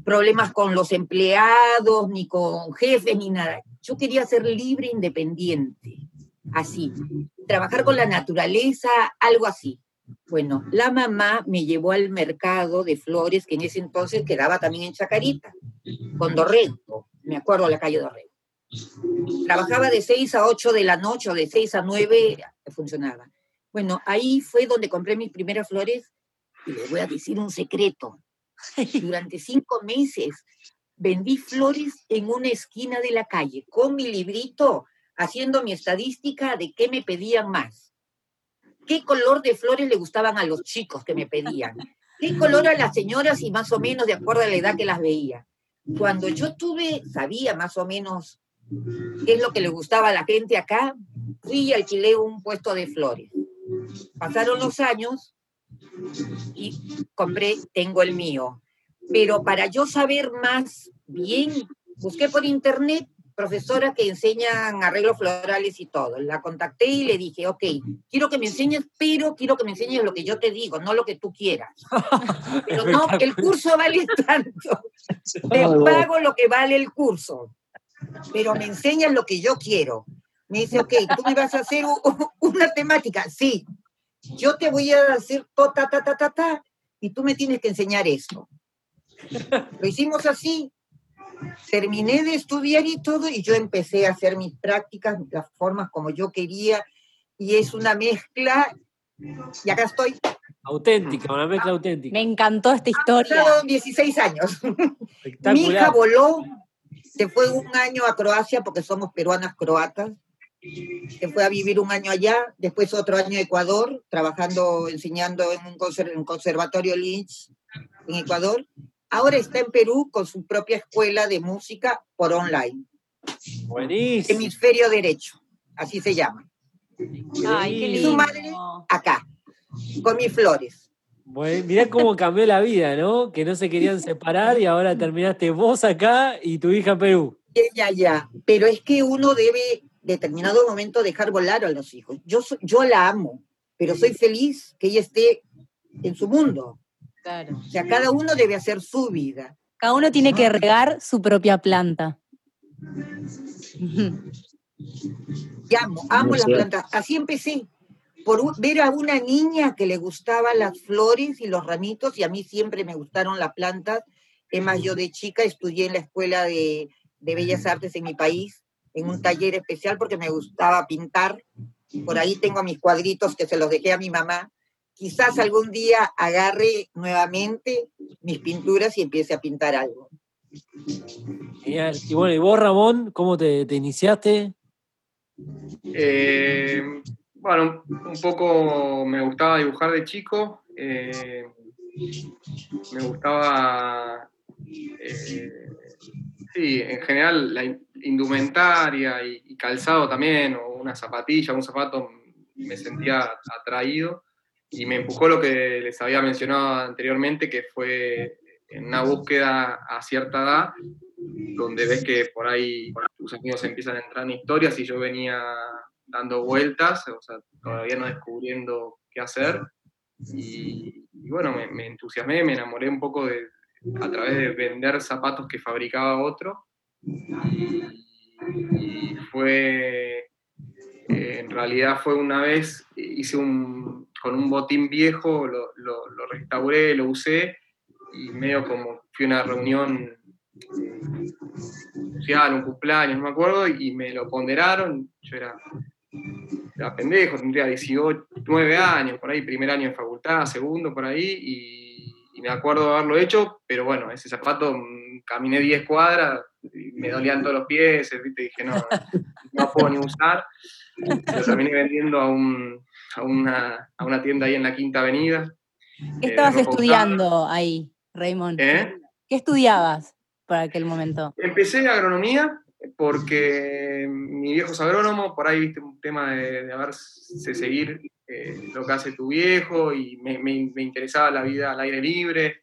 problemas con los empleados, ni con jefes, ni nada. Yo quería ser libre, independiente, así. Trabajar con la naturaleza, algo así. Bueno, la mamá me llevó al mercado de flores que en ese entonces quedaba también en Chacarita, con Dorrego, me acuerdo la calle Dorrego. Trabajaba de 6 a 8 de la noche o de 6 a 9, funcionaba. Bueno, ahí fue donde compré mis primeras flores y les voy a decir un secreto. Durante cinco meses vendí flores en una esquina de la calle con mi librito haciendo mi estadística de qué me pedían más. ¿Qué color de flores le gustaban a los chicos que me pedían? ¿Qué color a las señoras y más o menos de acuerdo a la edad que las veía? Cuando yo tuve, sabía más o menos qué es lo que le gustaba a la gente acá, fui y alquilé un puesto de flores. Pasaron los años y compré, tengo el mío. Pero para yo saber más bien, busqué por internet profesoras que enseñan arreglos florales y todo. La contacté y le dije, ok, quiero que me enseñes, pero quiero que me enseñes lo que yo te digo, no lo que tú quieras. Pero no, el curso vale tanto. Te pago lo que vale el curso, pero me enseñas lo que yo quiero. Me dice, ok, tú me vas a hacer una temática. Sí, yo te voy a hacer ta, ta, ta, ta, ta, y tú me tienes que enseñar esto. Lo hicimos así, terminé de estudiar y todo, y yo empecé a hacer mis prácticas, las formas como yo quería, y es una mezcla, y acá estoy. Auténtica, una mezcla auténtica. Me encantó esta historia. Han 16 años. Mi hija voló, se fue un año a Croacia porque somos peruanas croatas se fue a vivir un año allá, después otro año en Ecuador, trabajando, enseñando en un, conservatorio Lynch en Ecuador. Ahora está en Perú con su propia escuela de música por online. Buenísimo. Hemisferio Derecho, así se llama. Ay, qué lindo. Su madre acá, con mis flores. Bueno, mirá cómo cambió la vida, ¿no? Que no se querían separar y ahora terminaste vos acá y tu hija en Perú. Ya, ya, pero es que uno debe determinado momento dejar volar a los hijos. Yo, yo la amo, pero soy feliz que ella esté en su mundo. Claro. O sea, cada uno debe hacer su vida. Cada uno tiene que regar su propia planta. Y amo, amo las plantas. Así empecé, por ver a una niña que le gustaban las flores y los ramitos, y a mí siempre me gustaron las plantas. Es más, yo de chica estudié en la Escuela de, de Bellas Artes en mi país, en un taller especial porque me gustaba pintar. Por ahí tengo mis cuadritos que se los dejé a mi mamá. Quizás algún día agarre nuevamente mis pinturas y empiece a pintar algo. Genial. Y bueno, ¿y vos, Ramón, cómo te, iniciaste? Eh, bueno, un poco me gustaba dibujar de chico. Eh, me gustaba, eh, sí, en general la, indumentaria y, calzado también, o una zapatilla, un zapato, me sentía atraído y me empujó lo que les había mencionado anteriormente, que fue en una búsqueda a cierta edad, donde ves que por ahí tus amigos empiezan a entrar en historias y yo venía dando vueltas, o sea, todavía no descubriendo qué hacer. Y, bueno, me, me, entusiasmé, me enamoré un poco de, a través de vender zapatos que fabricaba otro. Y, fue, eh, en realidad fue una vez, hice un, con un botín viejo, lo, lo, restauré, lo usé y medio como fui a una reunión social, un cumpleaños, no me acuerdo, y me lo ponderaron, yo era, era pendejo, tendría 18, 9 años, por ahí, primer año de facultad, segundo, por ahí, y, me acuerdo de haberlo hecho, pero bueno, ese zapato, mm, caminé 10 cuadras, me dolían todos los pies, ¿viste? dije, no, no puedo ni usar. Lo terminé vendiendo a, un, a, una, a, una, tienda ahí en la Quinta Avenida. ¿Qué eh, estabas estudiando ahí, Raymond? ¿Eh? ¿Qué estudiabas para aquel momento? Empecé agronomía porque mi viejo es agrónomo, por ahí viste un tema de, de haberse seguir eh, lo que hace tu viejo y me, interesaba la vida al aire libre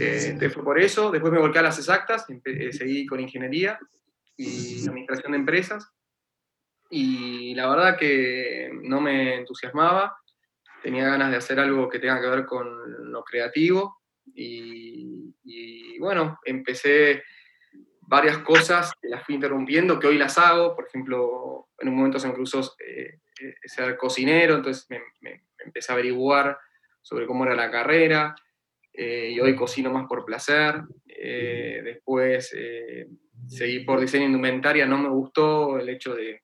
eh, fue por eso. Después me volqué a las exactas, eh, seguí con ingeniería y administración de empresas. Y la verdad que no me entusiasmaba. Tenía ganas de hacer algo que tenga que ver con lo creativo. Y, bueno, empecé varias cosas, las fui interrumpiendo, que hoy las hago, por ejemplo, en un momento se me cruzó eh, ser cocinero, entonces me, empecé a averiguar sobre cómo era la carrera, eh, y hoy cocino más por placer, después seguí por diseño indumentaria, no me gustó el hecho de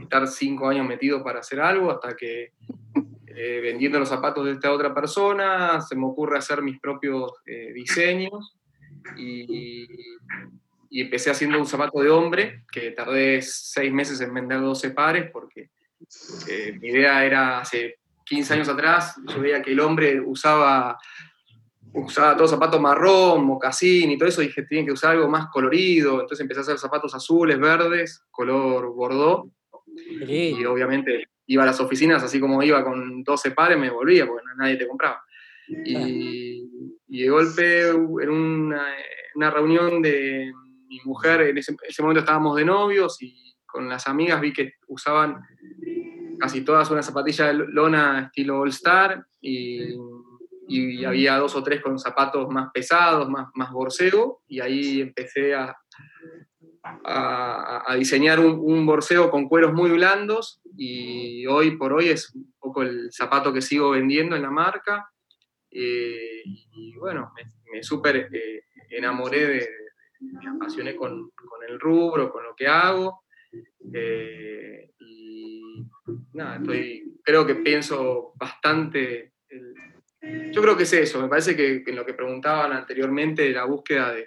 estar cinco años metido para hacer algo, hasta que vendiendo los zapatos de esta otra persona, se me ocurre hacer mis propios diseños, y y empecé haciendo un zapato de hombre, que tardé seis meses en vender 12 pares, porque eh, mi idea era hace 15 años atrás, yo veía que el hombre usaba, usaba todo zapato marrón, mocasín y todo eso, dije, tiene que usar algo más colorido, entonces empecé a hacer zapatos azules, verdes, color bordeaux, y obviamente iba a las oficinas, así como iba con 12 pares, me volvía, porque nadie te compraba. Y, de golpe, en una reunión de, mi mujer, en ese, momento estábamos de novios y con las amigas vi que usaban casi todas una zapatilla de lona estilo All Star y, había dos o tres con zapatos más pesados, más, más borseo, y ahí empecé a, a, diseñar un, borseo con cueros muy blandos y hoy por hoy es un poco el zapato que sigo vendiendo en la marca. Eh, y bueno, me, súper eh, enamoré de, me apasioné con, el rubro, con lo que hago. Eh, y nada, estoy, creo que pienso bastante. yo creo que es eso, me parece que, en lo que preguntaban anteriormente, la búsqueda de.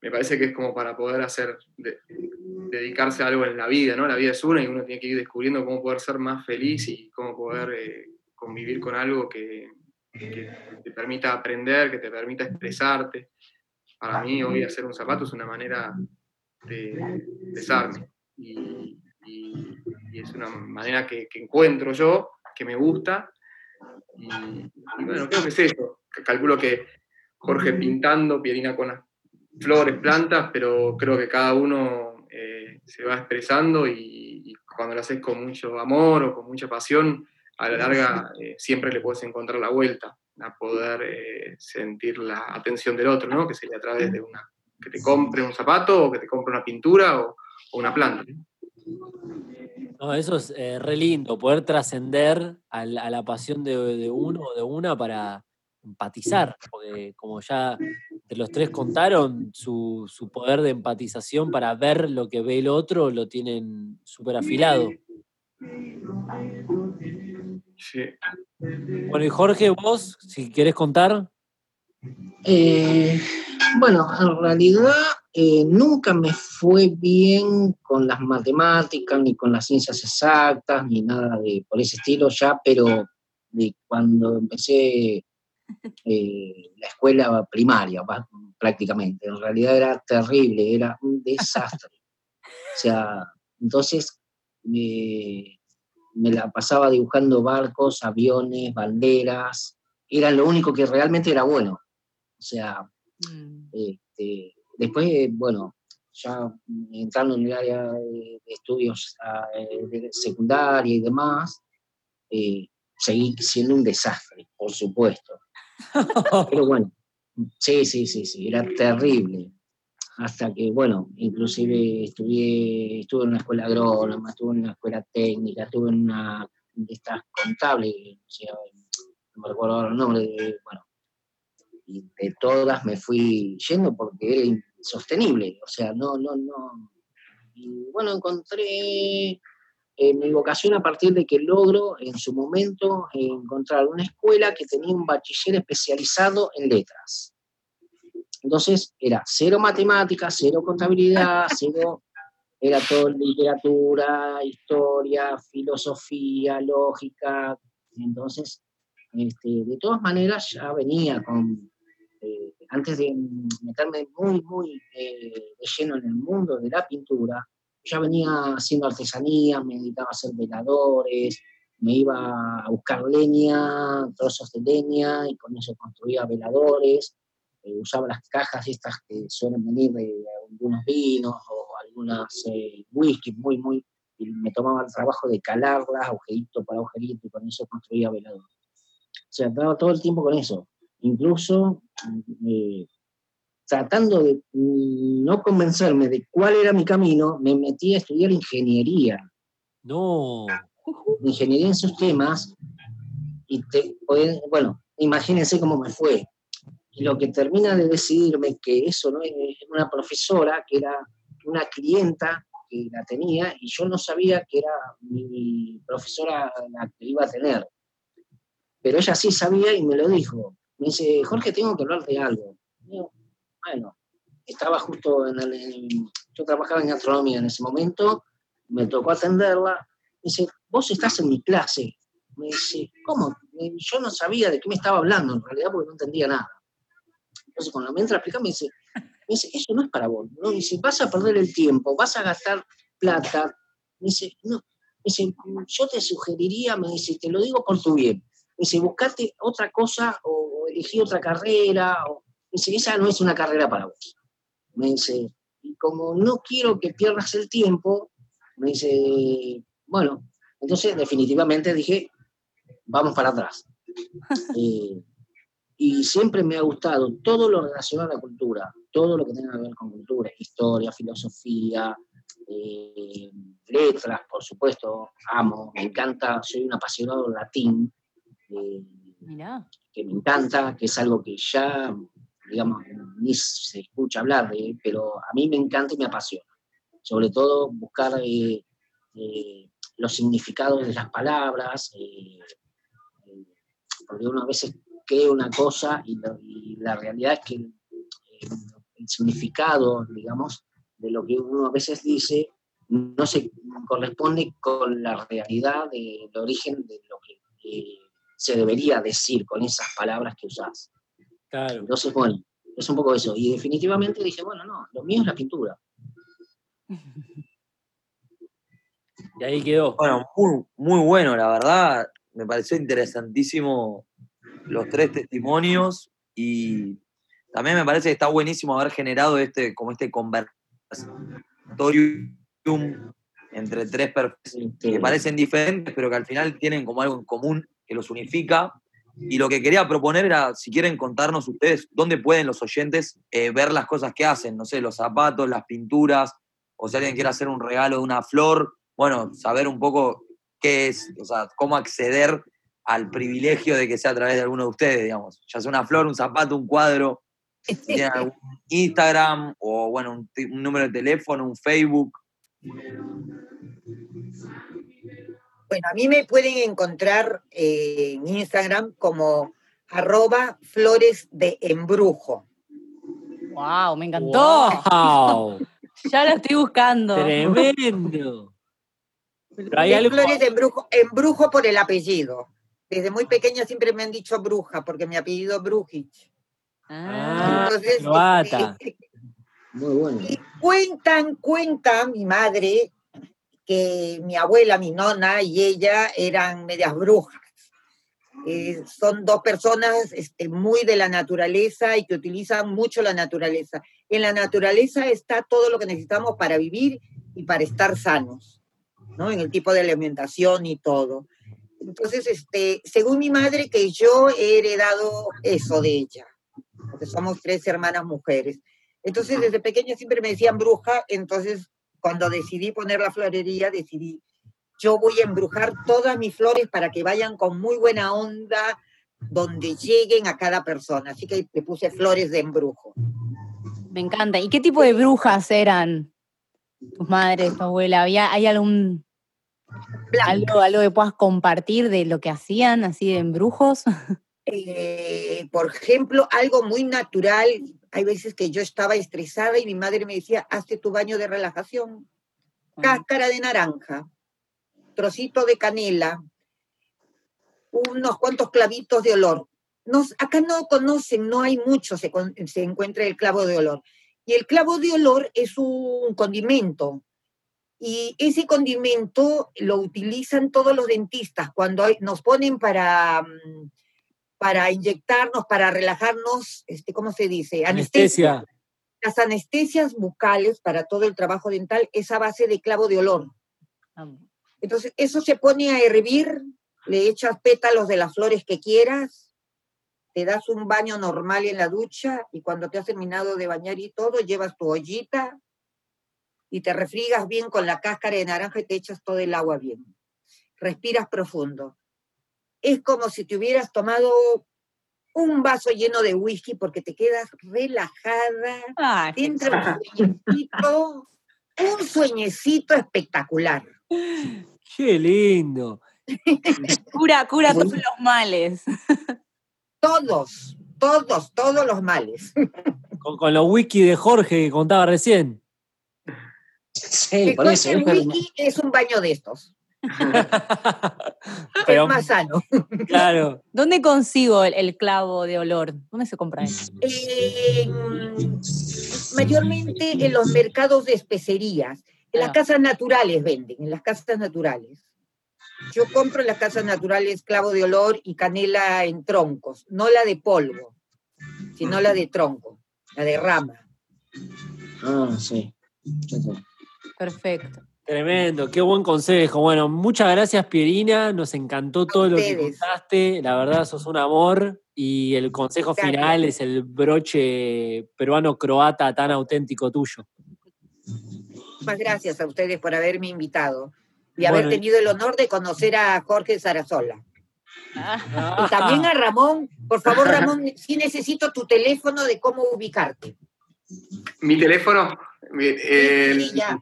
me parece que es como para poder hacer, dedicarse a algo en la vida, ¿no? La vida es una y uno tiene que ir descubriendo cómo poder ser más feliz y cómo poder eh, convivir con algo que te permita aprender, que te permita expresarte. Para mí hoy hacer un zapato es una manera de expresarme y, es una manera que, encuentro yo, que me gusta y, bueno, creo que es eso. Calculo que Jorge pintando, Pierina con las flores, plantas, pero creo que cada uno eh, se va expresando y, y cuando lo haces con mucho amor o con mucha pasión, a la larga eh, siempre le puedes encontrar la vuelta a poder eh, sentir la atención del otro, ¿no? Que sería a través de una, que te compre un zapato o que te compre una pintura o, una planta. No, eso es eh, re lindo, poder trascender a, la pasión de, uno o de una para empatizar, porque como ya de los tres contaron, su, su poder de empatización para ver lo que ve el otro lo tienen súper afilado. Bueno, y Jorge, vos, si querés contar. Eh, bueno, en realidad eh, nunca me fue bien con las matemáticas, ni con las ciencias exactas, ni nada de por ese estilo ya, pero de cuando empecé eh, la escuela primaria, prácticamente. En realidad era terrible, era un desastre. O sea, entonces me la pasaba dibujando barcos, aviones, banderas, era lo único que realmente era bueno. O sea, mm. este, después, bueno, ya entrando en el área de estudios ah, eh, de secundaria y demás, eh, seguí siendo un desastre, por supuesto. Pero bueno, sí, sí, sí, sí, era terrible hasta que, bueno, inclusive estudié, estuve en una escuela agrónoma, estuve en una escuela técnica, estuve en una de estas contables, no me recuerdo ahora el nombre, de, bueno, y de todas me fui yendo porque era insostenible, o sea, no, no, no. Y bueno, encontré eh, mi vocación a partir de que logro en su momento encontrar una escuela que tenía un bachiller especializado en letras. Entonces era cero matemáticas, cero contabilidad, cero, era todo literatura, historia, filosofía, lógica. Entonces, este, de todas maneras ya venía con, eh, antes de meterme muy, muy eh, de lleno en el mundo de la pintura, ya venía haciendo artesanía, me dedicaba a hacer veladores, me iba a buscar leña, trozos de leña, y con eso construía veladores. Eh, usaba las cajas estas que suelen venir de algunos vinos o algunas eh, whisky muy, muy, y me tomaba el trabajo de calarlas agujerito por agujerito y con eso construía velador. O sea, estaba todo el tiempo con eso. Incluso eh, tratando de no convencerme de cuál era mi camino, me metí a estudiar ingeniería. No. Ingeniería en sistemas. Y te, bueno, imagínense cómo me fue. Y lo que termina de decidirme que eso no es una profesora, que era una clienta que la tenía, y yo no sabía que era mi profesora la que iba a tener. Pero ella sí sabía y me lo dijo. Me dice, Jorge, tengo que hablar de algo. bueno, estaba justo en el, Yo trabajaba en astronomía en ese momento, me tocó atenderla. Me dice, vos estás en mi clase. Me dice, ¿cómo? Yo no sabía de qué me estaba hablando en realidad porque no entendía nada. Entonces, cuando me entra a explicar, me dice, me dice, eso no es para vos. ¿no? Me dice, vas a perder el tiempo, vas a gastar plata. Me dice, no. Me dice, yo te sugeriría, me dice, te lo digo por tu bien dice, buscate otra cosa o, elegí otra carrera. O, dice, esa no es una carrera para vos. Me dice, y como no quiero que pierdas el tiempo, me dice, bueno, entonces definitivamente dije, vamos para atrás. Eh, y siempre me ha gustado todo lo relacionado a la cultura, todo lo que tenga que ver con cultura, historia, filosofía, eh, letras, por supuesto, amo, me encanta, soy un apasionado latín, eh, que me encanta, que es algo que ya, digamos, ni se escucha hablar de, pero a mí me encanta y me apasiona. Sobre todo buscar eh, eh, los significados de las palabras, porque uno a veces cree una cosa y, la realidad es que el significado, digamos, de lo que uno a veces dice no se corresponde con la realidad del origen de lo que se debería decir con esas palabras que usás. Claro. Entonces, bueno, es un poco eso. Y definitivamente dije, bueno, no, lo mío es la pintura. Y ahí quedó. Bueno, muy, muy bueno, la verdad. Me pareció interesantísimo los tres testimonios y también me parece que está buenísimo haber generado este, como este conversatorium entre tres personas que parecen diferentes, pero que al final tienen como algo en común que los unifica. Y lo que quería proponer era, si quieren contarnos ustedes, dónde pueden los oyentes eh, ver las cosas que hacen, no sé, los zapatos, las pinturas, o si alguien quiere hacer un regalo de una flor, bueno, saber un poco qué es, o sea, cómo acceder al privilegio de que sea a través de alguno de ustedes, digamos, ya sea una flor, un zapato, un cuadro, tienen algún Instagram o, bueno, un número de teléfono, un Facebook. Bueno, a mí me pueden encontrar eh, en Instagram como arroba flores de embrujo. ¡Wow! Me encantó. Wow. ya lo estoy buscando. Tremendo. Flores de embrujo, embrujo por el apellido. Desde muy pequeña siempre me han dicho bruja, porque mi apellido es Brujich. Ah, Entonces, Muy bueno. Y cuentan, cuentan mi madre que mi abuela, mi nona y ella eran medias brujas. Eh, son dos personas este, muy de la naturaleza y que utilizan mucho la naturaleza. En la naturaleza está todo lo que necesitamos para vivir y para estar sanos, ¿no? En el tipo de alimentación y todo. Entonces, este, según mi madre, que yo he heredado eso de ella, porque somos tres hermanas mujeres. Entonces, desde pequeña siempre me decían bruja, entonces cuando decidí poner la florería, decidí, yo voy a embrujar todas mis flores para que vayan con muy buena onda, donde lleguen a cada persona. Así que le puse flores de embrujo. Me encanta. ¿Y qué tipo de brujas eran tus madres, tu abuela? ¿Había, ¿Hay algún algo, algo que puedas compartir de lo que hacían así de embrujos? Eh, por ejemplo, algo muy natural hay veces que yo estaba estresada y mi madre me decía, hazte tu baño de relajación. Cáscara de naranja, trocito de canela, unos cuantos clavitos de olor. acá no conocen, no hay mucho, se, se encuentra el clavo de olor. Y el clavo de olor es un condimento. Y ese condimento lo utilizan todos los dentistas cuando nos ponen para mm, para inyectarnos, para relajarnos, este, ¿cómo se dice? Anestesia. Las anestesias bucales para todo el trabajo dental es a base de clavo de olor. Entonces, eso se pone a hervir, le echas pétalos de las flores que quieras te das un baño normal en la ducha y cuando te has terminado de bañar y todo, llevas tu ollita y te refrigas bien con la cáscara de naranja y te echas todo el agua bien. Respiras profundo. Es como si te hubieras tomado un vaso lleno de whisky porque te quedas relajada, Ah, qué entra un sueñecito, un sueñecito espectacular. Qué lindo. Cura, cura todos los males. Todos, todos, todos los males. Con, con los wiki de Jorge que contaba recién. Sí, por eso. el whisky es un baño de estos, Pero, es más sano. claro. ¿Dónde consigo el, el clavo de olor? ¿Dónde se compra eso? En- mayormente en los mercados de especerías. En las Ah. casas naturales venden, en las casas naturales. Yo compro en las casas naturales clavo de olor y canela en troncos, no la de polvo, sino la de tronco, la de rama. Ah, sí. Sí, sí. Perfecto. Tremendo, qué buen consejo. Bueno, muchas gracias, Pierina. Nos encantó todo lo que contaste. La verdad, sos un amor. Y el consejo Gracias. final es el broche peruano-croata tan auténtico tuyo. Muchas gracias a ustedes por haberme invitado y haber tenido el honor de conocer a Jorge Sarasola. Ah, Y también a Ramón, por favor, Ramón, sí necesito tu teléfono de cómo ubicarte. Mi teléfono, mi- el- Sí, ya.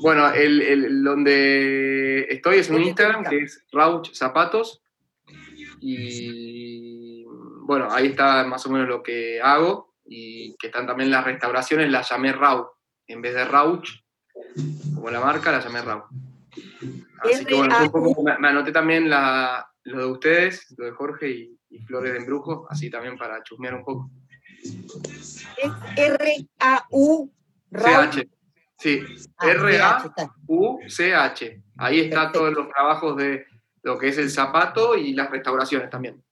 Bueno, el, el- donde estoy es un ¿Dónde te Instagram que es Rauch Zapatos. Y bueno, ahí está más o menos lo que hago. Y que están también las restauraciones, las llamé Rau. En vez de Rauch, como la marca, la llamé Rau. Así que bueno, un poco me, me anoté también la, lo de ustedes, lo de Jorge y, y Flores de Embrujo, así también para chusmear un poco. Es R-A-U, Raúl. Sí, Ah, R-A-U-C-H. Ahí está Perfecto. todos los trabajos de lo que es el zapato y las restauraciones también.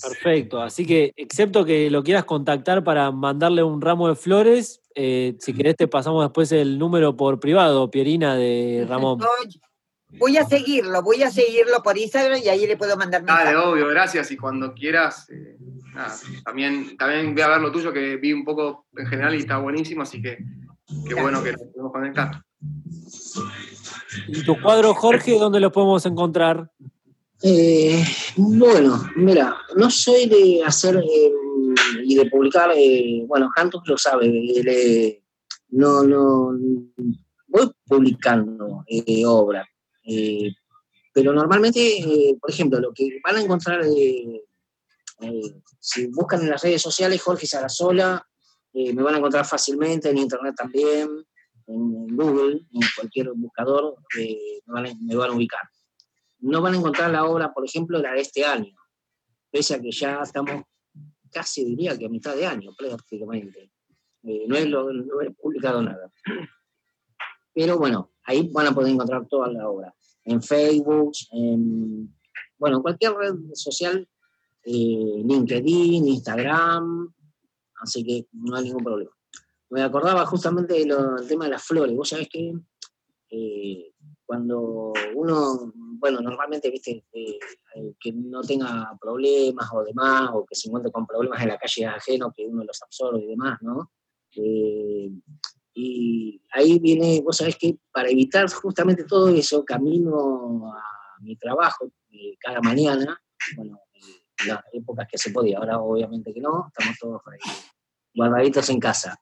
Perfecto. Así que, excepto que lo quieras contactar para mandarle un ramo de flores, eh, si querés te pasamos después el número por privado, Pierina, de Ramón. Voy a seguirlo, voy a seguirlo por Instagram y ahí le puedo mandar Dale, mensaje. obvio, gracias. Y cuando quieras, eh, nada, también, también voy a ver lo tuyo que vi un poco en general y está buenísimo, así que qué bueno que nos podemos conectar. ¿Y tu cuadro, Jorge, dónde los podemos encontrar? Eh, bueno, mira, no soy de hacer eh, y de publicar, eh, bueno, Cantos lo sabe, él, eh, no, no, voy publicando eh, obra, eh, pero normalmente, eh, por ejemplo, lo que van a encontrar, eh, si buscan en las redes sociales Jorge Sarasola, eh, me van a encontrar fácilmente, en internet también, en Google, en cualquier buscador, eh, me, van a, ubicar no van a encontrar la obra, por ejemplo, la de este año, pese a que ya estamos casi diría que a mitad de año prácticamente. No, he, no he publicado nada. Pero bueno, ahí van a poder encontrar toda la obra. En Facebook, en, bueno, en cualquier red social, eh, LinkedIn, Instagram, así que no hay ningún problema. Me acordaba justamente del tema de las flores. Vos sabés que eh, cuando uno, bueno, normalmente, viste, eh, que no tenga problemas o demás, o que se encuentre con problemas en la calle ajeno, que uno los absorbe y demás, ¿no? Eh, y ahí viene, vos sabés que para evitar justamente todo eso, camino a mi trabajo eh, cada mañana, bueno, las épocas que se podía, ahora obviamente que no, estamos todos ahí guardaditos en casa.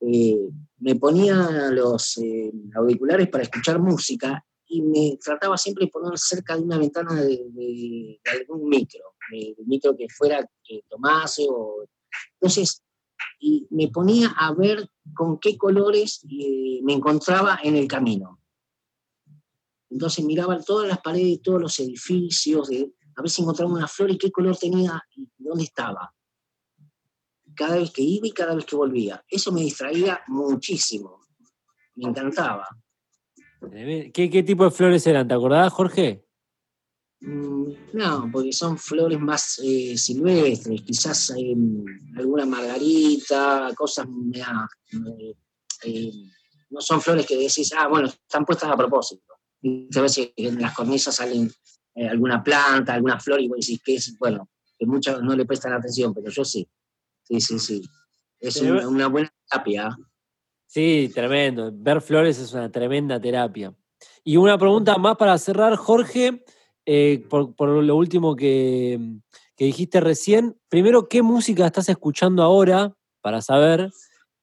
Eh, me ponía los eh, auriculares para escuchar música y me trataba siempre de poner cerca de una ventana de, de- de algún micro, de, de micro que fuera que tomase o... Entonces, y me ponía a ver con qué colores eh, me encontraba en el camino. Entonces miraba todas las paredes, todos los edificios, de, a ver si encontraba una flor y qué color tenía y dónde estaba cada vez que iba y cada vez que volvía. Eso me distraía muchísimo. Me encantaba. ¿Qué, qué tipo de flores eran? ¿Te acordás, Jorge? Mm, No, porque son flores más eh, silvestres, quizás eh, alguna margarita, cosas eh, no son flores que decís, ah, bueno, están puestas a propósito. Y a veces en las cornisas salen eh, alguna planta, alguna flor, y vos decís que es, bueno, que muchos no le prestan atención, pero yo sí. Sí, sí, sí. Es una buena terapia. Sí, tremendo. Ver flores es una tremenda terapia. Y una pregunta más para cerrar, Jorge, eh, por, por lo último que, que dijiste recién. Primero, ¿qué música estás escuchando ahora? Para saber.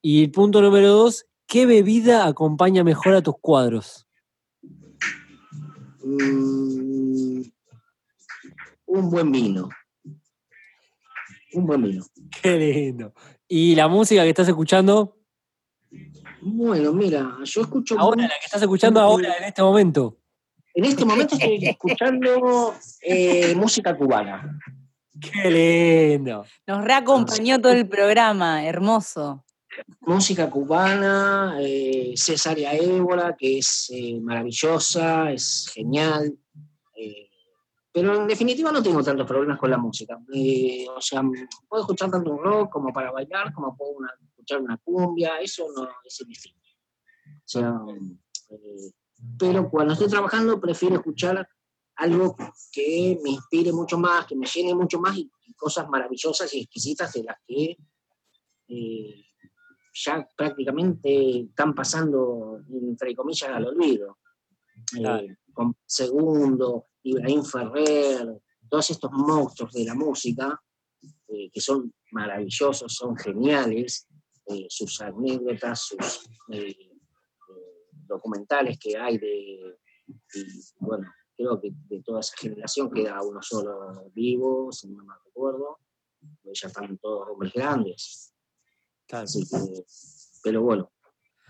Y punto número dos, ¿qué bebida acompaña mejor a tus cuadros? Mm, un buen vino. Un buen vino. Qué lindo. ¿Y la música que estás escuchando? Bueno, mira, yo escucho. Ahora, la que estás escuchando ahora, en este momento. En este momento estoy escuchando eh, música cubana. Qué lindo. Nos reacompañó todo el programa, hermoso. Música cubana, eh, Cesárea Ébola, que es eh, maravillosa, es genial. eh, pero en definitiva no tengo tantos problemas con la música. Eh, o sea, puedo escuchar tanto rock como para bailar, como puedo una- escuchar una cumbia, eso no es indistinto. O sea, eh, pero cuando estoy trabajando prefiero escuchar algo que me inspire mucho más, que me llene mucho más y, y cosas maravillosas y exquisitas de las que eh, ya prácticamente están pasando, entre comillas, al olvido. Eh, con Segundo, Ibrahim Ferrer, todos estos monstruos de la música, eh, que son maravillosos, son geniales, eh, sus anécdotas, sus documentales que hay de, y, bueno, creo que de toda esa generación queda uno solo vivo, si no me recuerdo, porque ya están todos hombres grandes. Claro. Así que, pero bueno.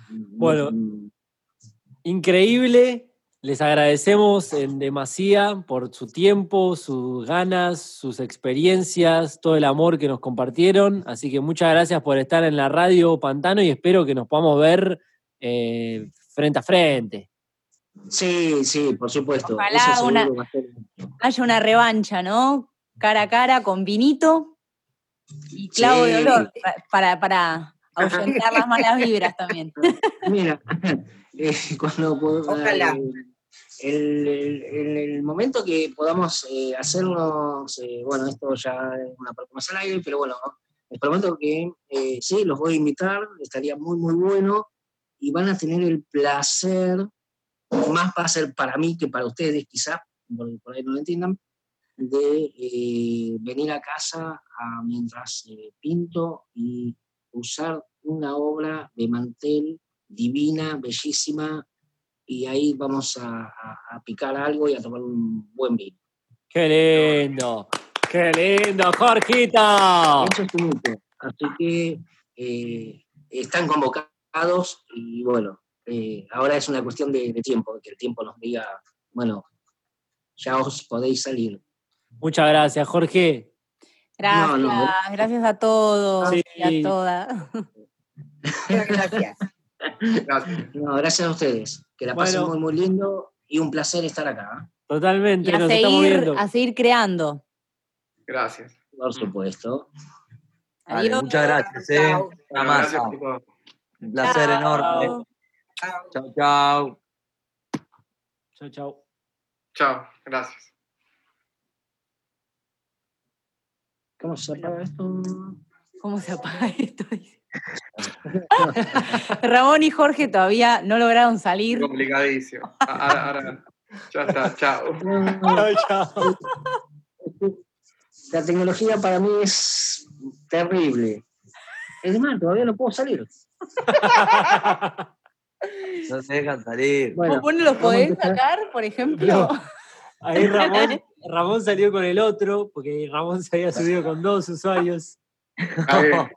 Bueno. Increíble. Les agradecemos en demasía por su tiempo, sus ganas, sus experiencias, todo el amor que nos compartieron. Así que muchas gracias por estar en la radio Pantano y espero que nos podamos ver eh, frente a frente. Sí, sí, por supuesto. Ojalá Eso seguro una- Haya una revancha, ¿no? Cara a cara con vinito y clavo de olor pa- para, para ahuyentar las malas vibras también. Mira, eh, cuando pod- Ojalá. eh, el, el- el- el momento que podamos eh, hacernos, eh, bueno, esto ya es una parte más al aire, pero bueno, el momento que eh, sí, los voy a invitar, estaría muy, muy bueno y van a tener el placer, más va a ser para mí que para ustedes quizás, por, por ahí no lo entiendan, de eh, venir a casa a- mientras eh, pinto y usar una obra de mantel divina, bellísima, y ahí vamos a, a- a picar algo y a tomar un buen vino. ¡Qué lindo! ¡Qué lindo, Jorgito! Eso es. Así que eh, están convocados y bueno, ahora es una cuestión de, de tiempo, que el tiempo nos diga, bueno, ya os podéis salir. Muchas gracias, Jorge. Gracias, No, no. gracias a todos Sí. y a todas. Muchas gracias. Gracias. No, gracias a ustedes, que la pasen Bueno. muy, muy lindo y un placer estar acá, ¿eh? Totalmente, Y a nos estamos seguir, viendo. a seguir creando. Gracias. por supuesto. Muchas gracias, eh. Chao. Gracias, chicos. Un placer Chao. enorme. Chao. Chao, chao. Chau, chau. Chao, gracias. ¿Cómo se apaga esto? ¿Cómo se apaga esto? Ramón y Jorge todavía no lograron salir. Complicadísimo. Ahora, ahora, ya está, chao. Chau. La tecnología para mí es terrible. Es más, todavía no puedo salir. No se dejan salir. Bueno, ¿Vos no los podés sacar, por ejemplo? No. Ahí Ramón, Ramón salió con el otro, porque Ramón se había subido con dos usuarios. Bien.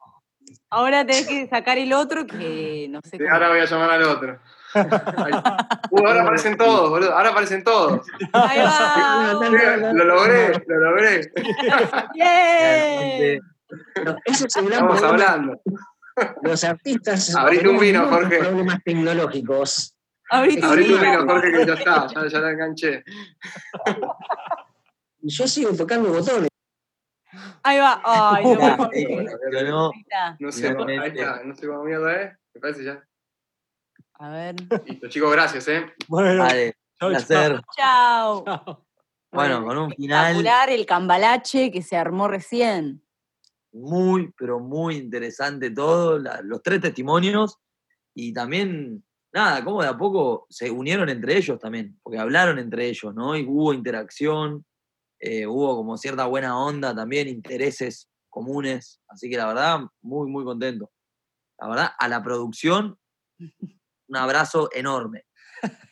Ahora tenés que sacar el otro que no sé Sí, cómo. ahora voy a llamar al otro. Uh, ahora aparecen todos, boludo. Ahora aparecen todos. Ahí va. Lo logré, lo logré. ¡Bien! No, ese es el gran Estamos problema. hablando. Los artistas Abrite un vino, Jorge. problemas tecnológicos. Abrite un Abrí tu vino. vino, Jorge, que ya está. Ya, ya la enganché. Y yo sigo tocando botones. Ahí va. Ay, no. Ahí está. No sé, ahí Finalmente. está. No sé cómo mierda es. Me parece ya. A ver. Listo, chicos, gracias, ¿eh? Bueno, Dale, chau, placer. Chao. Bueno, con un final el cambalache que se armó recién. muy, pero muy interesante todo, la- los tres testimonios y también, nada, cómo de a poco se unieron entre ellos también, porque hablaron entre ellos, ¿no? Y hubo interacción, eh, hubo como cierta buena onda también, intereses comunes, así que la verdad, muy, muy contento. La verdad, a la producción, un abrazo enorme.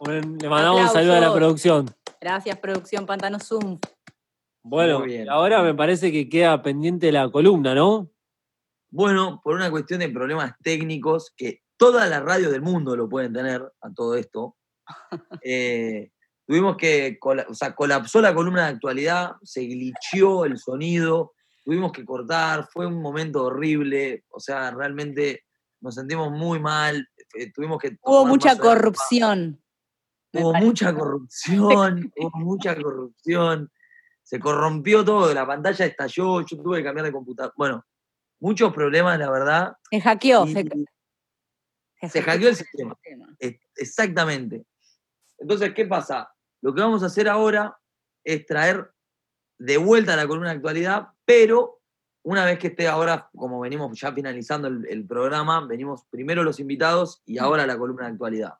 Bueno, le mandamos un saludo a la producción. Gracias, producción Pantano Zoom. Bueno, bien. ahora me parece que queda pendiente la columna, ¿no? Bueno, por una cuestión de problemas técnicos, que todas las radios del mundo lo pueden tener a todo esto, eh, tuvimos que, o sea, colapsó la columna de actualidad, se glitchó el sonido, tuvimos que cortar, fue un momento horrible, o sea, realmente nos sentimos muy mal, eh, tuvimos que... Hubo mucha corrupción. Hubo mucha corrupción, hubo mucha corrupción. Se corrompió todo, la pantalla estalló, yo tuve que cambiar de computadora. Bueno, muchos problemas, la verdad. Se hackeó. y se, se hackeó el sistema. exactamente. Entonces, ¿qué pasa? Lo que vamos a hacer ahora es traer de vuelta la columna de actualidad, pero una vez que esté ahora, como venimos ya finalizando el, el programa, venimos primero los invitados y ahora la columna de actualidad.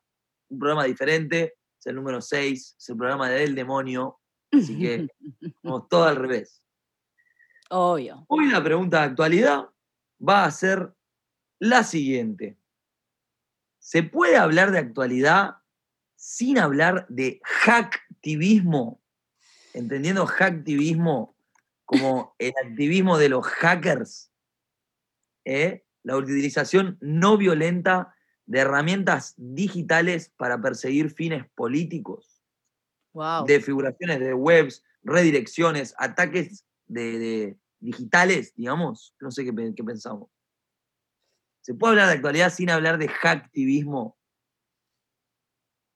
Un programa diferente, es el número 6, es el programa del demonio, así que vamos todo al revés. Obvio. Hoy la pregunta de actualidad va a ser la siguiente. ¿Se puede hablar de actualidad sin hablar de hacktivismo? Entendiendo hacktivismo como el activismo de los hackers. ¿eh? La utilización no violenta de herramientas digitales para perseguir fines políticos Wow. desfiguraciones de webs, redirecciones, ataques de, de digitales, digamos. No sé qué, qué pensamos. ¿Se puede hablar de actualidad sin hablar de hacktivismo?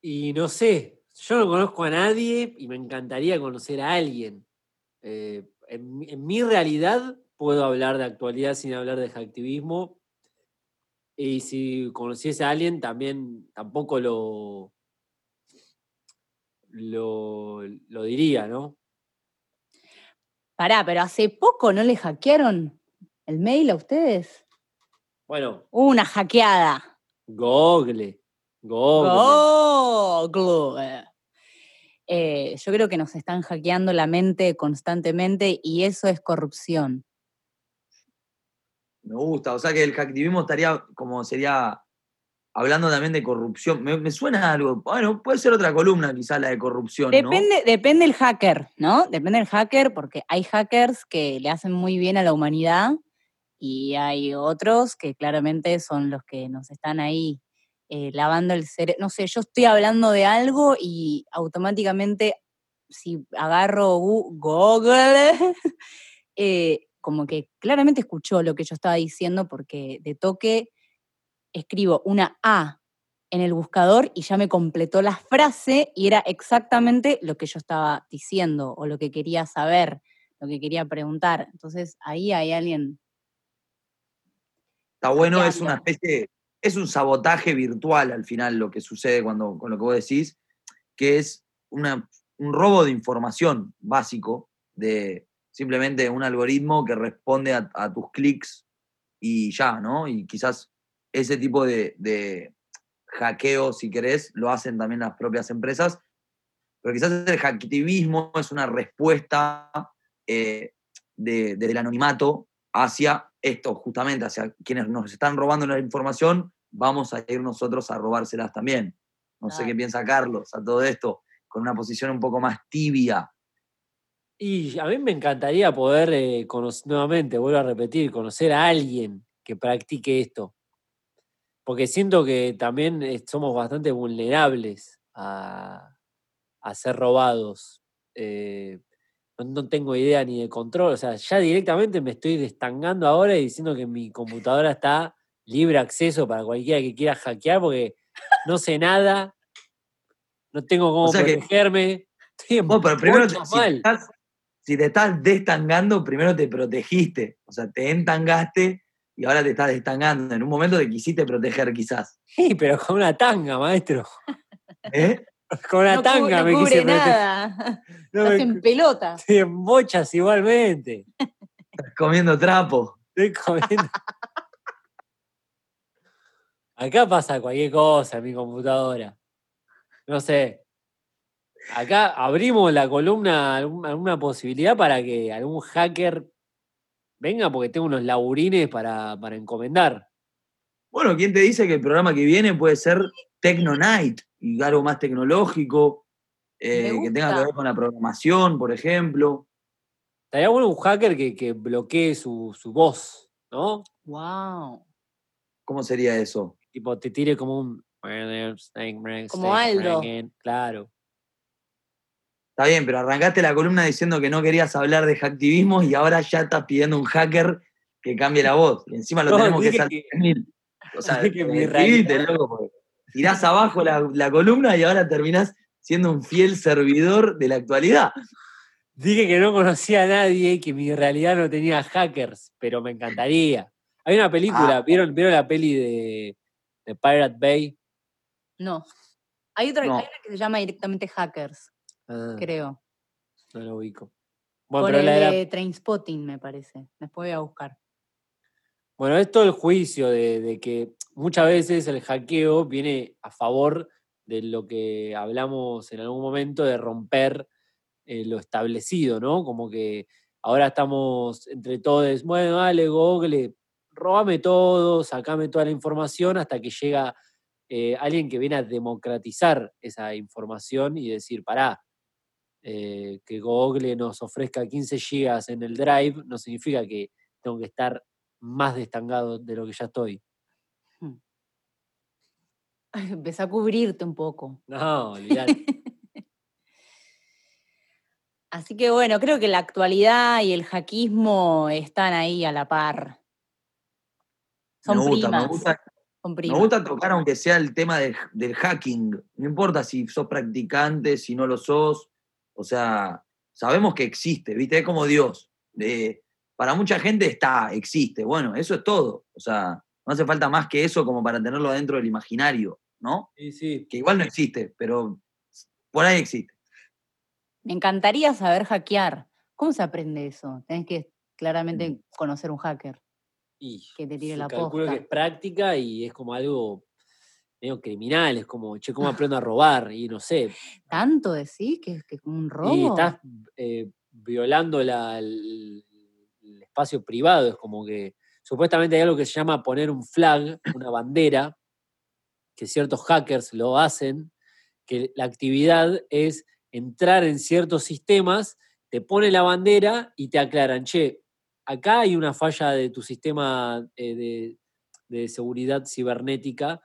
Y no sé, yo no conozco a nadie y me encantaría conocer a alguien. Eh, en, mi- en mi realidad puedo hablar de actualidad sin hablar de hacktivismo. Y si conociese a alguien, también tampoco lo, lo, lo diría, ¿no? Pará, pero hace poco no le hackearon el mail a ustedes. Bueno, una hackeada. Google. Google. Google. Eh, yo creo que nos están hackeando la mente constantemente y eso es corrupción. Me gusta. O sea que el hacktivismo estaría como sería hablando también de corrupción. Me, me suena algo. Bueno, puede ser otra columna quizá la de corrupción, ¿no? Depende, depende el hacker, ¿no? Depende del hacker, porque hay hackers que le hacen muy bien a la humanidad y hay otros que claramente son los que nos están ahí eh, lavando el cerebro. No sé, yo estoy hablando de algo y automáticamente, si agarro Google, eh, como que claramente escuchó lo que yo estaba diciendo, porque de toque escribo una A en el buscador y ya me completó la frase y era exactamente lo que yo estaba diciendo o lo que quería saber, lo que quería preguntar. Entonces ahí hay alguien. Está bueno, es una especie, es un sabotaje virtual al final lo que sucede cuando, con lo que vos decís, que es una- un robo de información básico de simplemente un algoritmo que responde a, tus clics y ya, ¿no? Y quizás ese tipo de, de hackeo, si querés, lo hacen también las propias empresas, pero quizás el hacktivismo es una respuesta eh, de- anonimato hacia esto, justamente, hacia quienes nos están robando la información, vamos a ir nosotros a robárselas también. No sé qué piensa Carlos a todo esto, con una posición un poco más tibia. Y a mí me encantaría poder, eh, conoc- nuevamente, vuelvo a repetir, conocer a alguien que practique esto. Porque siento que también eh, somos bastante vulnerables a, a ser robados. Eh, no, no tengo idea ni de control. O sea, ya directamente me estoy destangando ahora y diciendo que mi computadora está libre acceso para cualquiera que quiera hackear porque no sé nada, no tengo cómo sea que- protegerme. Vos, pero primero, te- si, te estás, si te estás destangando, primero te protegiste. O sea, te entangaste y ahora te estás destangando. En un momento te quisiste proteger, quizás. Sí, pero con una tanga, maestro. ¿Eh? Con no, cu- tanga no me cubre quise meter. nada. No Estás me- en pelota. Estoy en bochas igualmente. Estás comiendo trapo. Estoy comiendo. Acá pasa cualquier cosa en mi computadora. No sé. Acá abrimos la columna, alguna posibilidad para que algún hacker venga, porque tengo unos laburines para, para encomendar. Bueno, ¿quién te dice que el programa que viene puede ser Tecno Night y algo más tecnológico, eh, que tenga que ver con la programación, por ejemplo? Estaría bueno un hacker que, que bloquee su, su voz, ¿no? Wow. ¿Cómo sería eso? Tipo, te tire como un. Como Aldo. Claro. Está bien, pero arrancaste la columna diciendo que no querías hablar de hacktivismo y ahora ya estás pidiendo un hacker que cambie la voz. Y encima lo No, tenemos que salir. que- O sea, que mi loco, porque tirás abajo la, la columna y ahora terminás siendo un fiel servidor de la actualidad. Dije que no conocía a nadie, que mi realidad no tenía hackers, pero me encantaría. Hay una película, Ah. ¿vieron, ¿vieron la peli de, de Pirate Bay? No. Hay otra, No. hay una que se llama directamente Hackers, Ah, creo. no lo ubico. Bueno, Por pero el la de la- de Trainspotting, me parece. Después voy a buscar. Bueno, es todo el juicio de, que muchas veces el hackeo viene a favor de lo que hablamos en algún momento de romper eh, lo establecido, ¿no? Como que ahora estamos entre todos, bueno, dale, Google, robame todo, sacame toda la información hasta que llega eh, alguien que viene a democratizar esa información y decir, pará, eh, que Google nos ofrezca 15 gigas en el drive no significa que tengo que estar más destangado de lo que ya estoy. Empecé a cubrirte un poco. No, olvidate. Así que bueno, creo que la actualidad y el hackismo están ahí a la par. Son me gusta, primas. me gusta, son me gusta tocar aunque sea el tema del, del hacking. No importa si sos practicante, si no lo sos. O sea, sabemos que existe, ¿viste? Es como Dios. De, para mucha gente está, existe. Bueno, eso es todo. O sea, no hace falta más que eso como para tenerlo dentro del imaginario, ¿no? Sí, sí. Que igual no existe, pero por ahí existe. Me encantaría saber hackear. ¿Cómo se aprende eso? Tenés que claramente conocer un hacker Y que te tire yo la calculo que posta. es práctica y es como algo medio criminal, es como, che, ¿cómo aprendo a robar? Y no sé. ¿Tanto decís que es que es como un robo? Y estás eh, violando la- el, espacio privado, es como que supuestamente hay algo que se llama poner un flag, una bandera, que ciertos hackers lo hacen, que la actividad es entrar en ciertos sistemas, te pone la bandera y te aclaran, che, acá hay una falla de tu sistema eh, de, de seguridad cibernética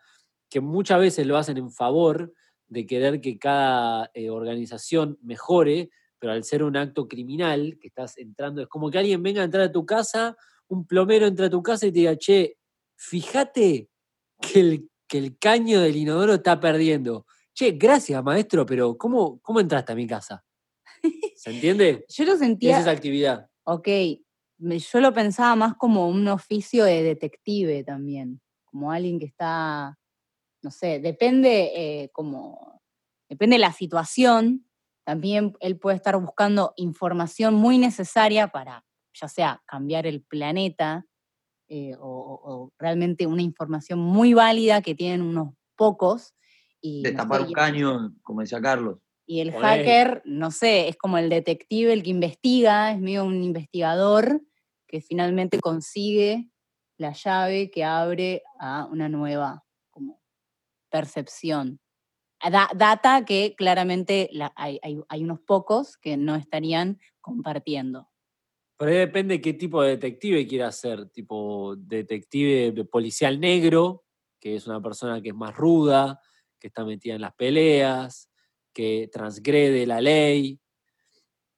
que muchas veces lo hacen en favor de querer que cada eh, organización mejore, pero al ser un acto criminal que estás entrando, es como que alguien venga a entrar a tu casa, un plomero entra a tu casa y te diga, che, fíjate que el, que el caño del inodoro está perdiendo. Che, gracias, maestro, pero ¿cómo, cómo entraste a mi casa? ¿Se entiende? Yo lo ¿Qué es sentía, esa actividad? ok, yo lo pensaba más como un oficio de detective también, como alguien que está, no sé, depende eh, como, depende de la situación, también él puede estar buscando información muy necesaria para, ya sea cambiar el planeta eh, o, realmente una información muy válida que tienen unos pocos. Y, no Destapar sé, un caño, como decía Carlos. y el hacker, no sé, es como el detective, el que investiga, es medio un investigador que finalmente consigue la llave que abre a una nueva como, percepción. Da- data que claramente la- hay, hay- hay unos pocos que no estarían compartiendo. Pero ahí depende qué tipo de detective quiera ser, tipo detective de policial negro, que es una persona que es más ruda, que está metida en las peleas, que transgrede la ley,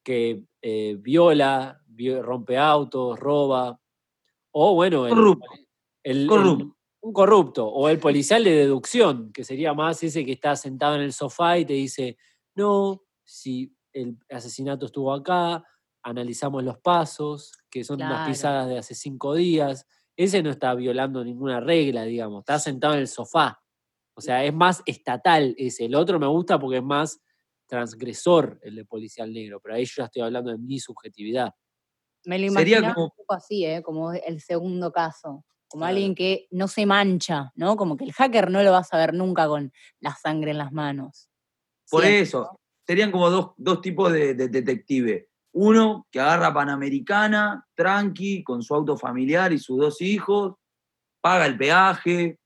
que eh, viola, vio- rompe autos, roba, o bueno, el, Corrupto. el- el- Corrupto. Un corrupto, o el policial de deducción, que sería más ese que está sentado en el sofá y te dice, no, si el asesinato estuvo acá, analizamos los pasos, que son unas Claro. pisadas de hace cinco días. Ese no está violando ninguna regla, digamos, está sentado en el sofá. O sea, es más estatal ese. El otro me gusta porque es más transgresor el de policial negro, pero ahí yo ya estoy hablando de mi subjetividad. Me lo Sería imaginaba como- un poco así, ¿eh? como el segundo caso. Como Claro. alguien que no se mancha, ¿no? Como que el hacker no lo vas a ver nunca con la sangre en las manos. Por eso, serían como dos, dos tipos de, de detective. Uno que agarra Panamericana, tranqui, con su auto familiar y sus dos hijos, paga el peaje,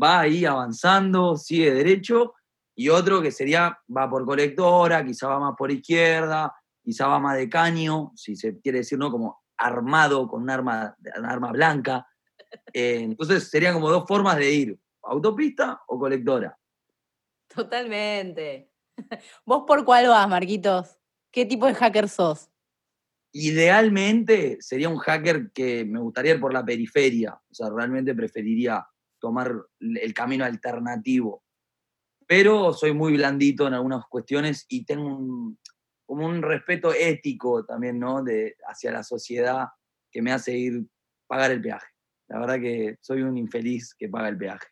va ahí avanzando, sigue derecho. Y otro que sería, va por colectora, quizá va más por izquierda, quizá va más de caño, si se quiere decir, ¿no? Como armado con un arma, un arma blanca. Eh, entonces serían como dos formas de ir, autopista o colectora. Totalmente. ¿Vos por cuál vas, Marquitos? ¿Qué tipo de hacker sos? Idealmente sería un hacker que me gustaría ir por la periferia, o sea, realmente preferiría tomar el camino alternativo. Pero soy muy blandito en algunas cuestiones y tengo un, como un respeto ético también, ¿no? De, hacia la sociedad que me hace ir pagar el peaje. La verdad que soy un infeliz que paga el peaje.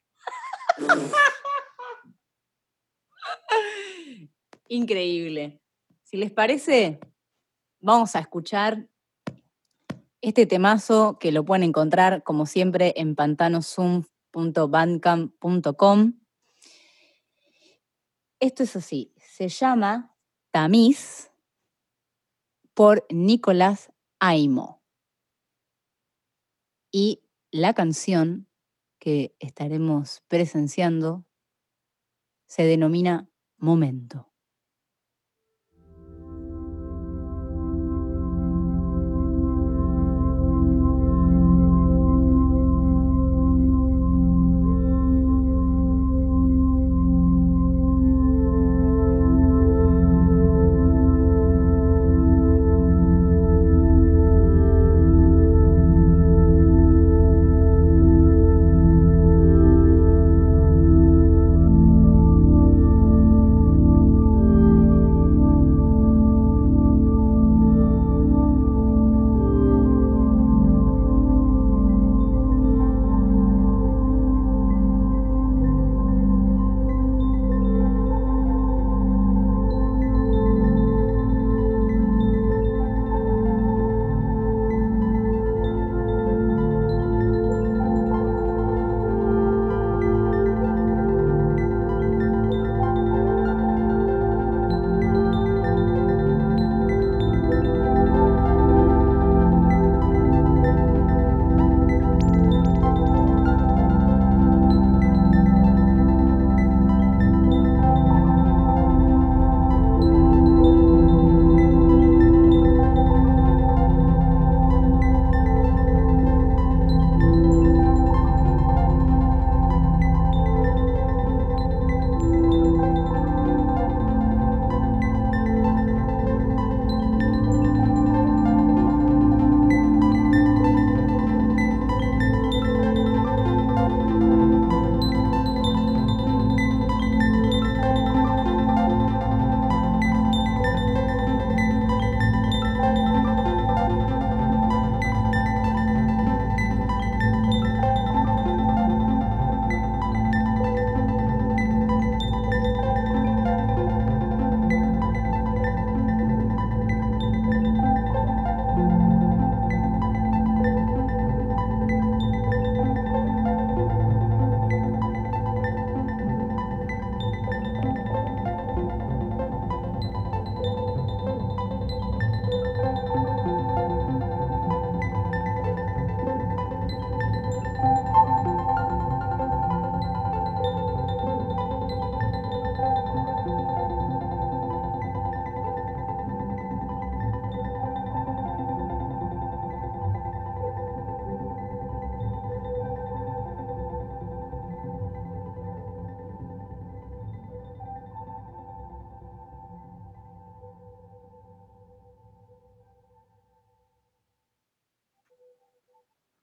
Increíble. Si les parece, vamos a escuchar este temazo que lo pueden encontrar, como siempre, en pantanosum.bandcamp.com. Esto es así, se llama Tamiz por Nicolás Aimo. Y la canción que estaremos presenciando se denomina Momento.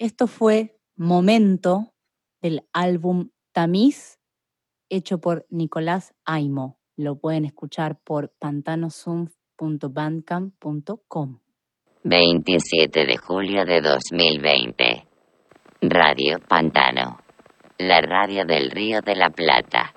Esto fue Momento del álbum Tamiz, hecho por Nicolás Aimo. Lo pueden escuchar por pantanosum.bandcamp.com. 27 de julio de 2020. Radio Pantano. La radio del Río de la Plata.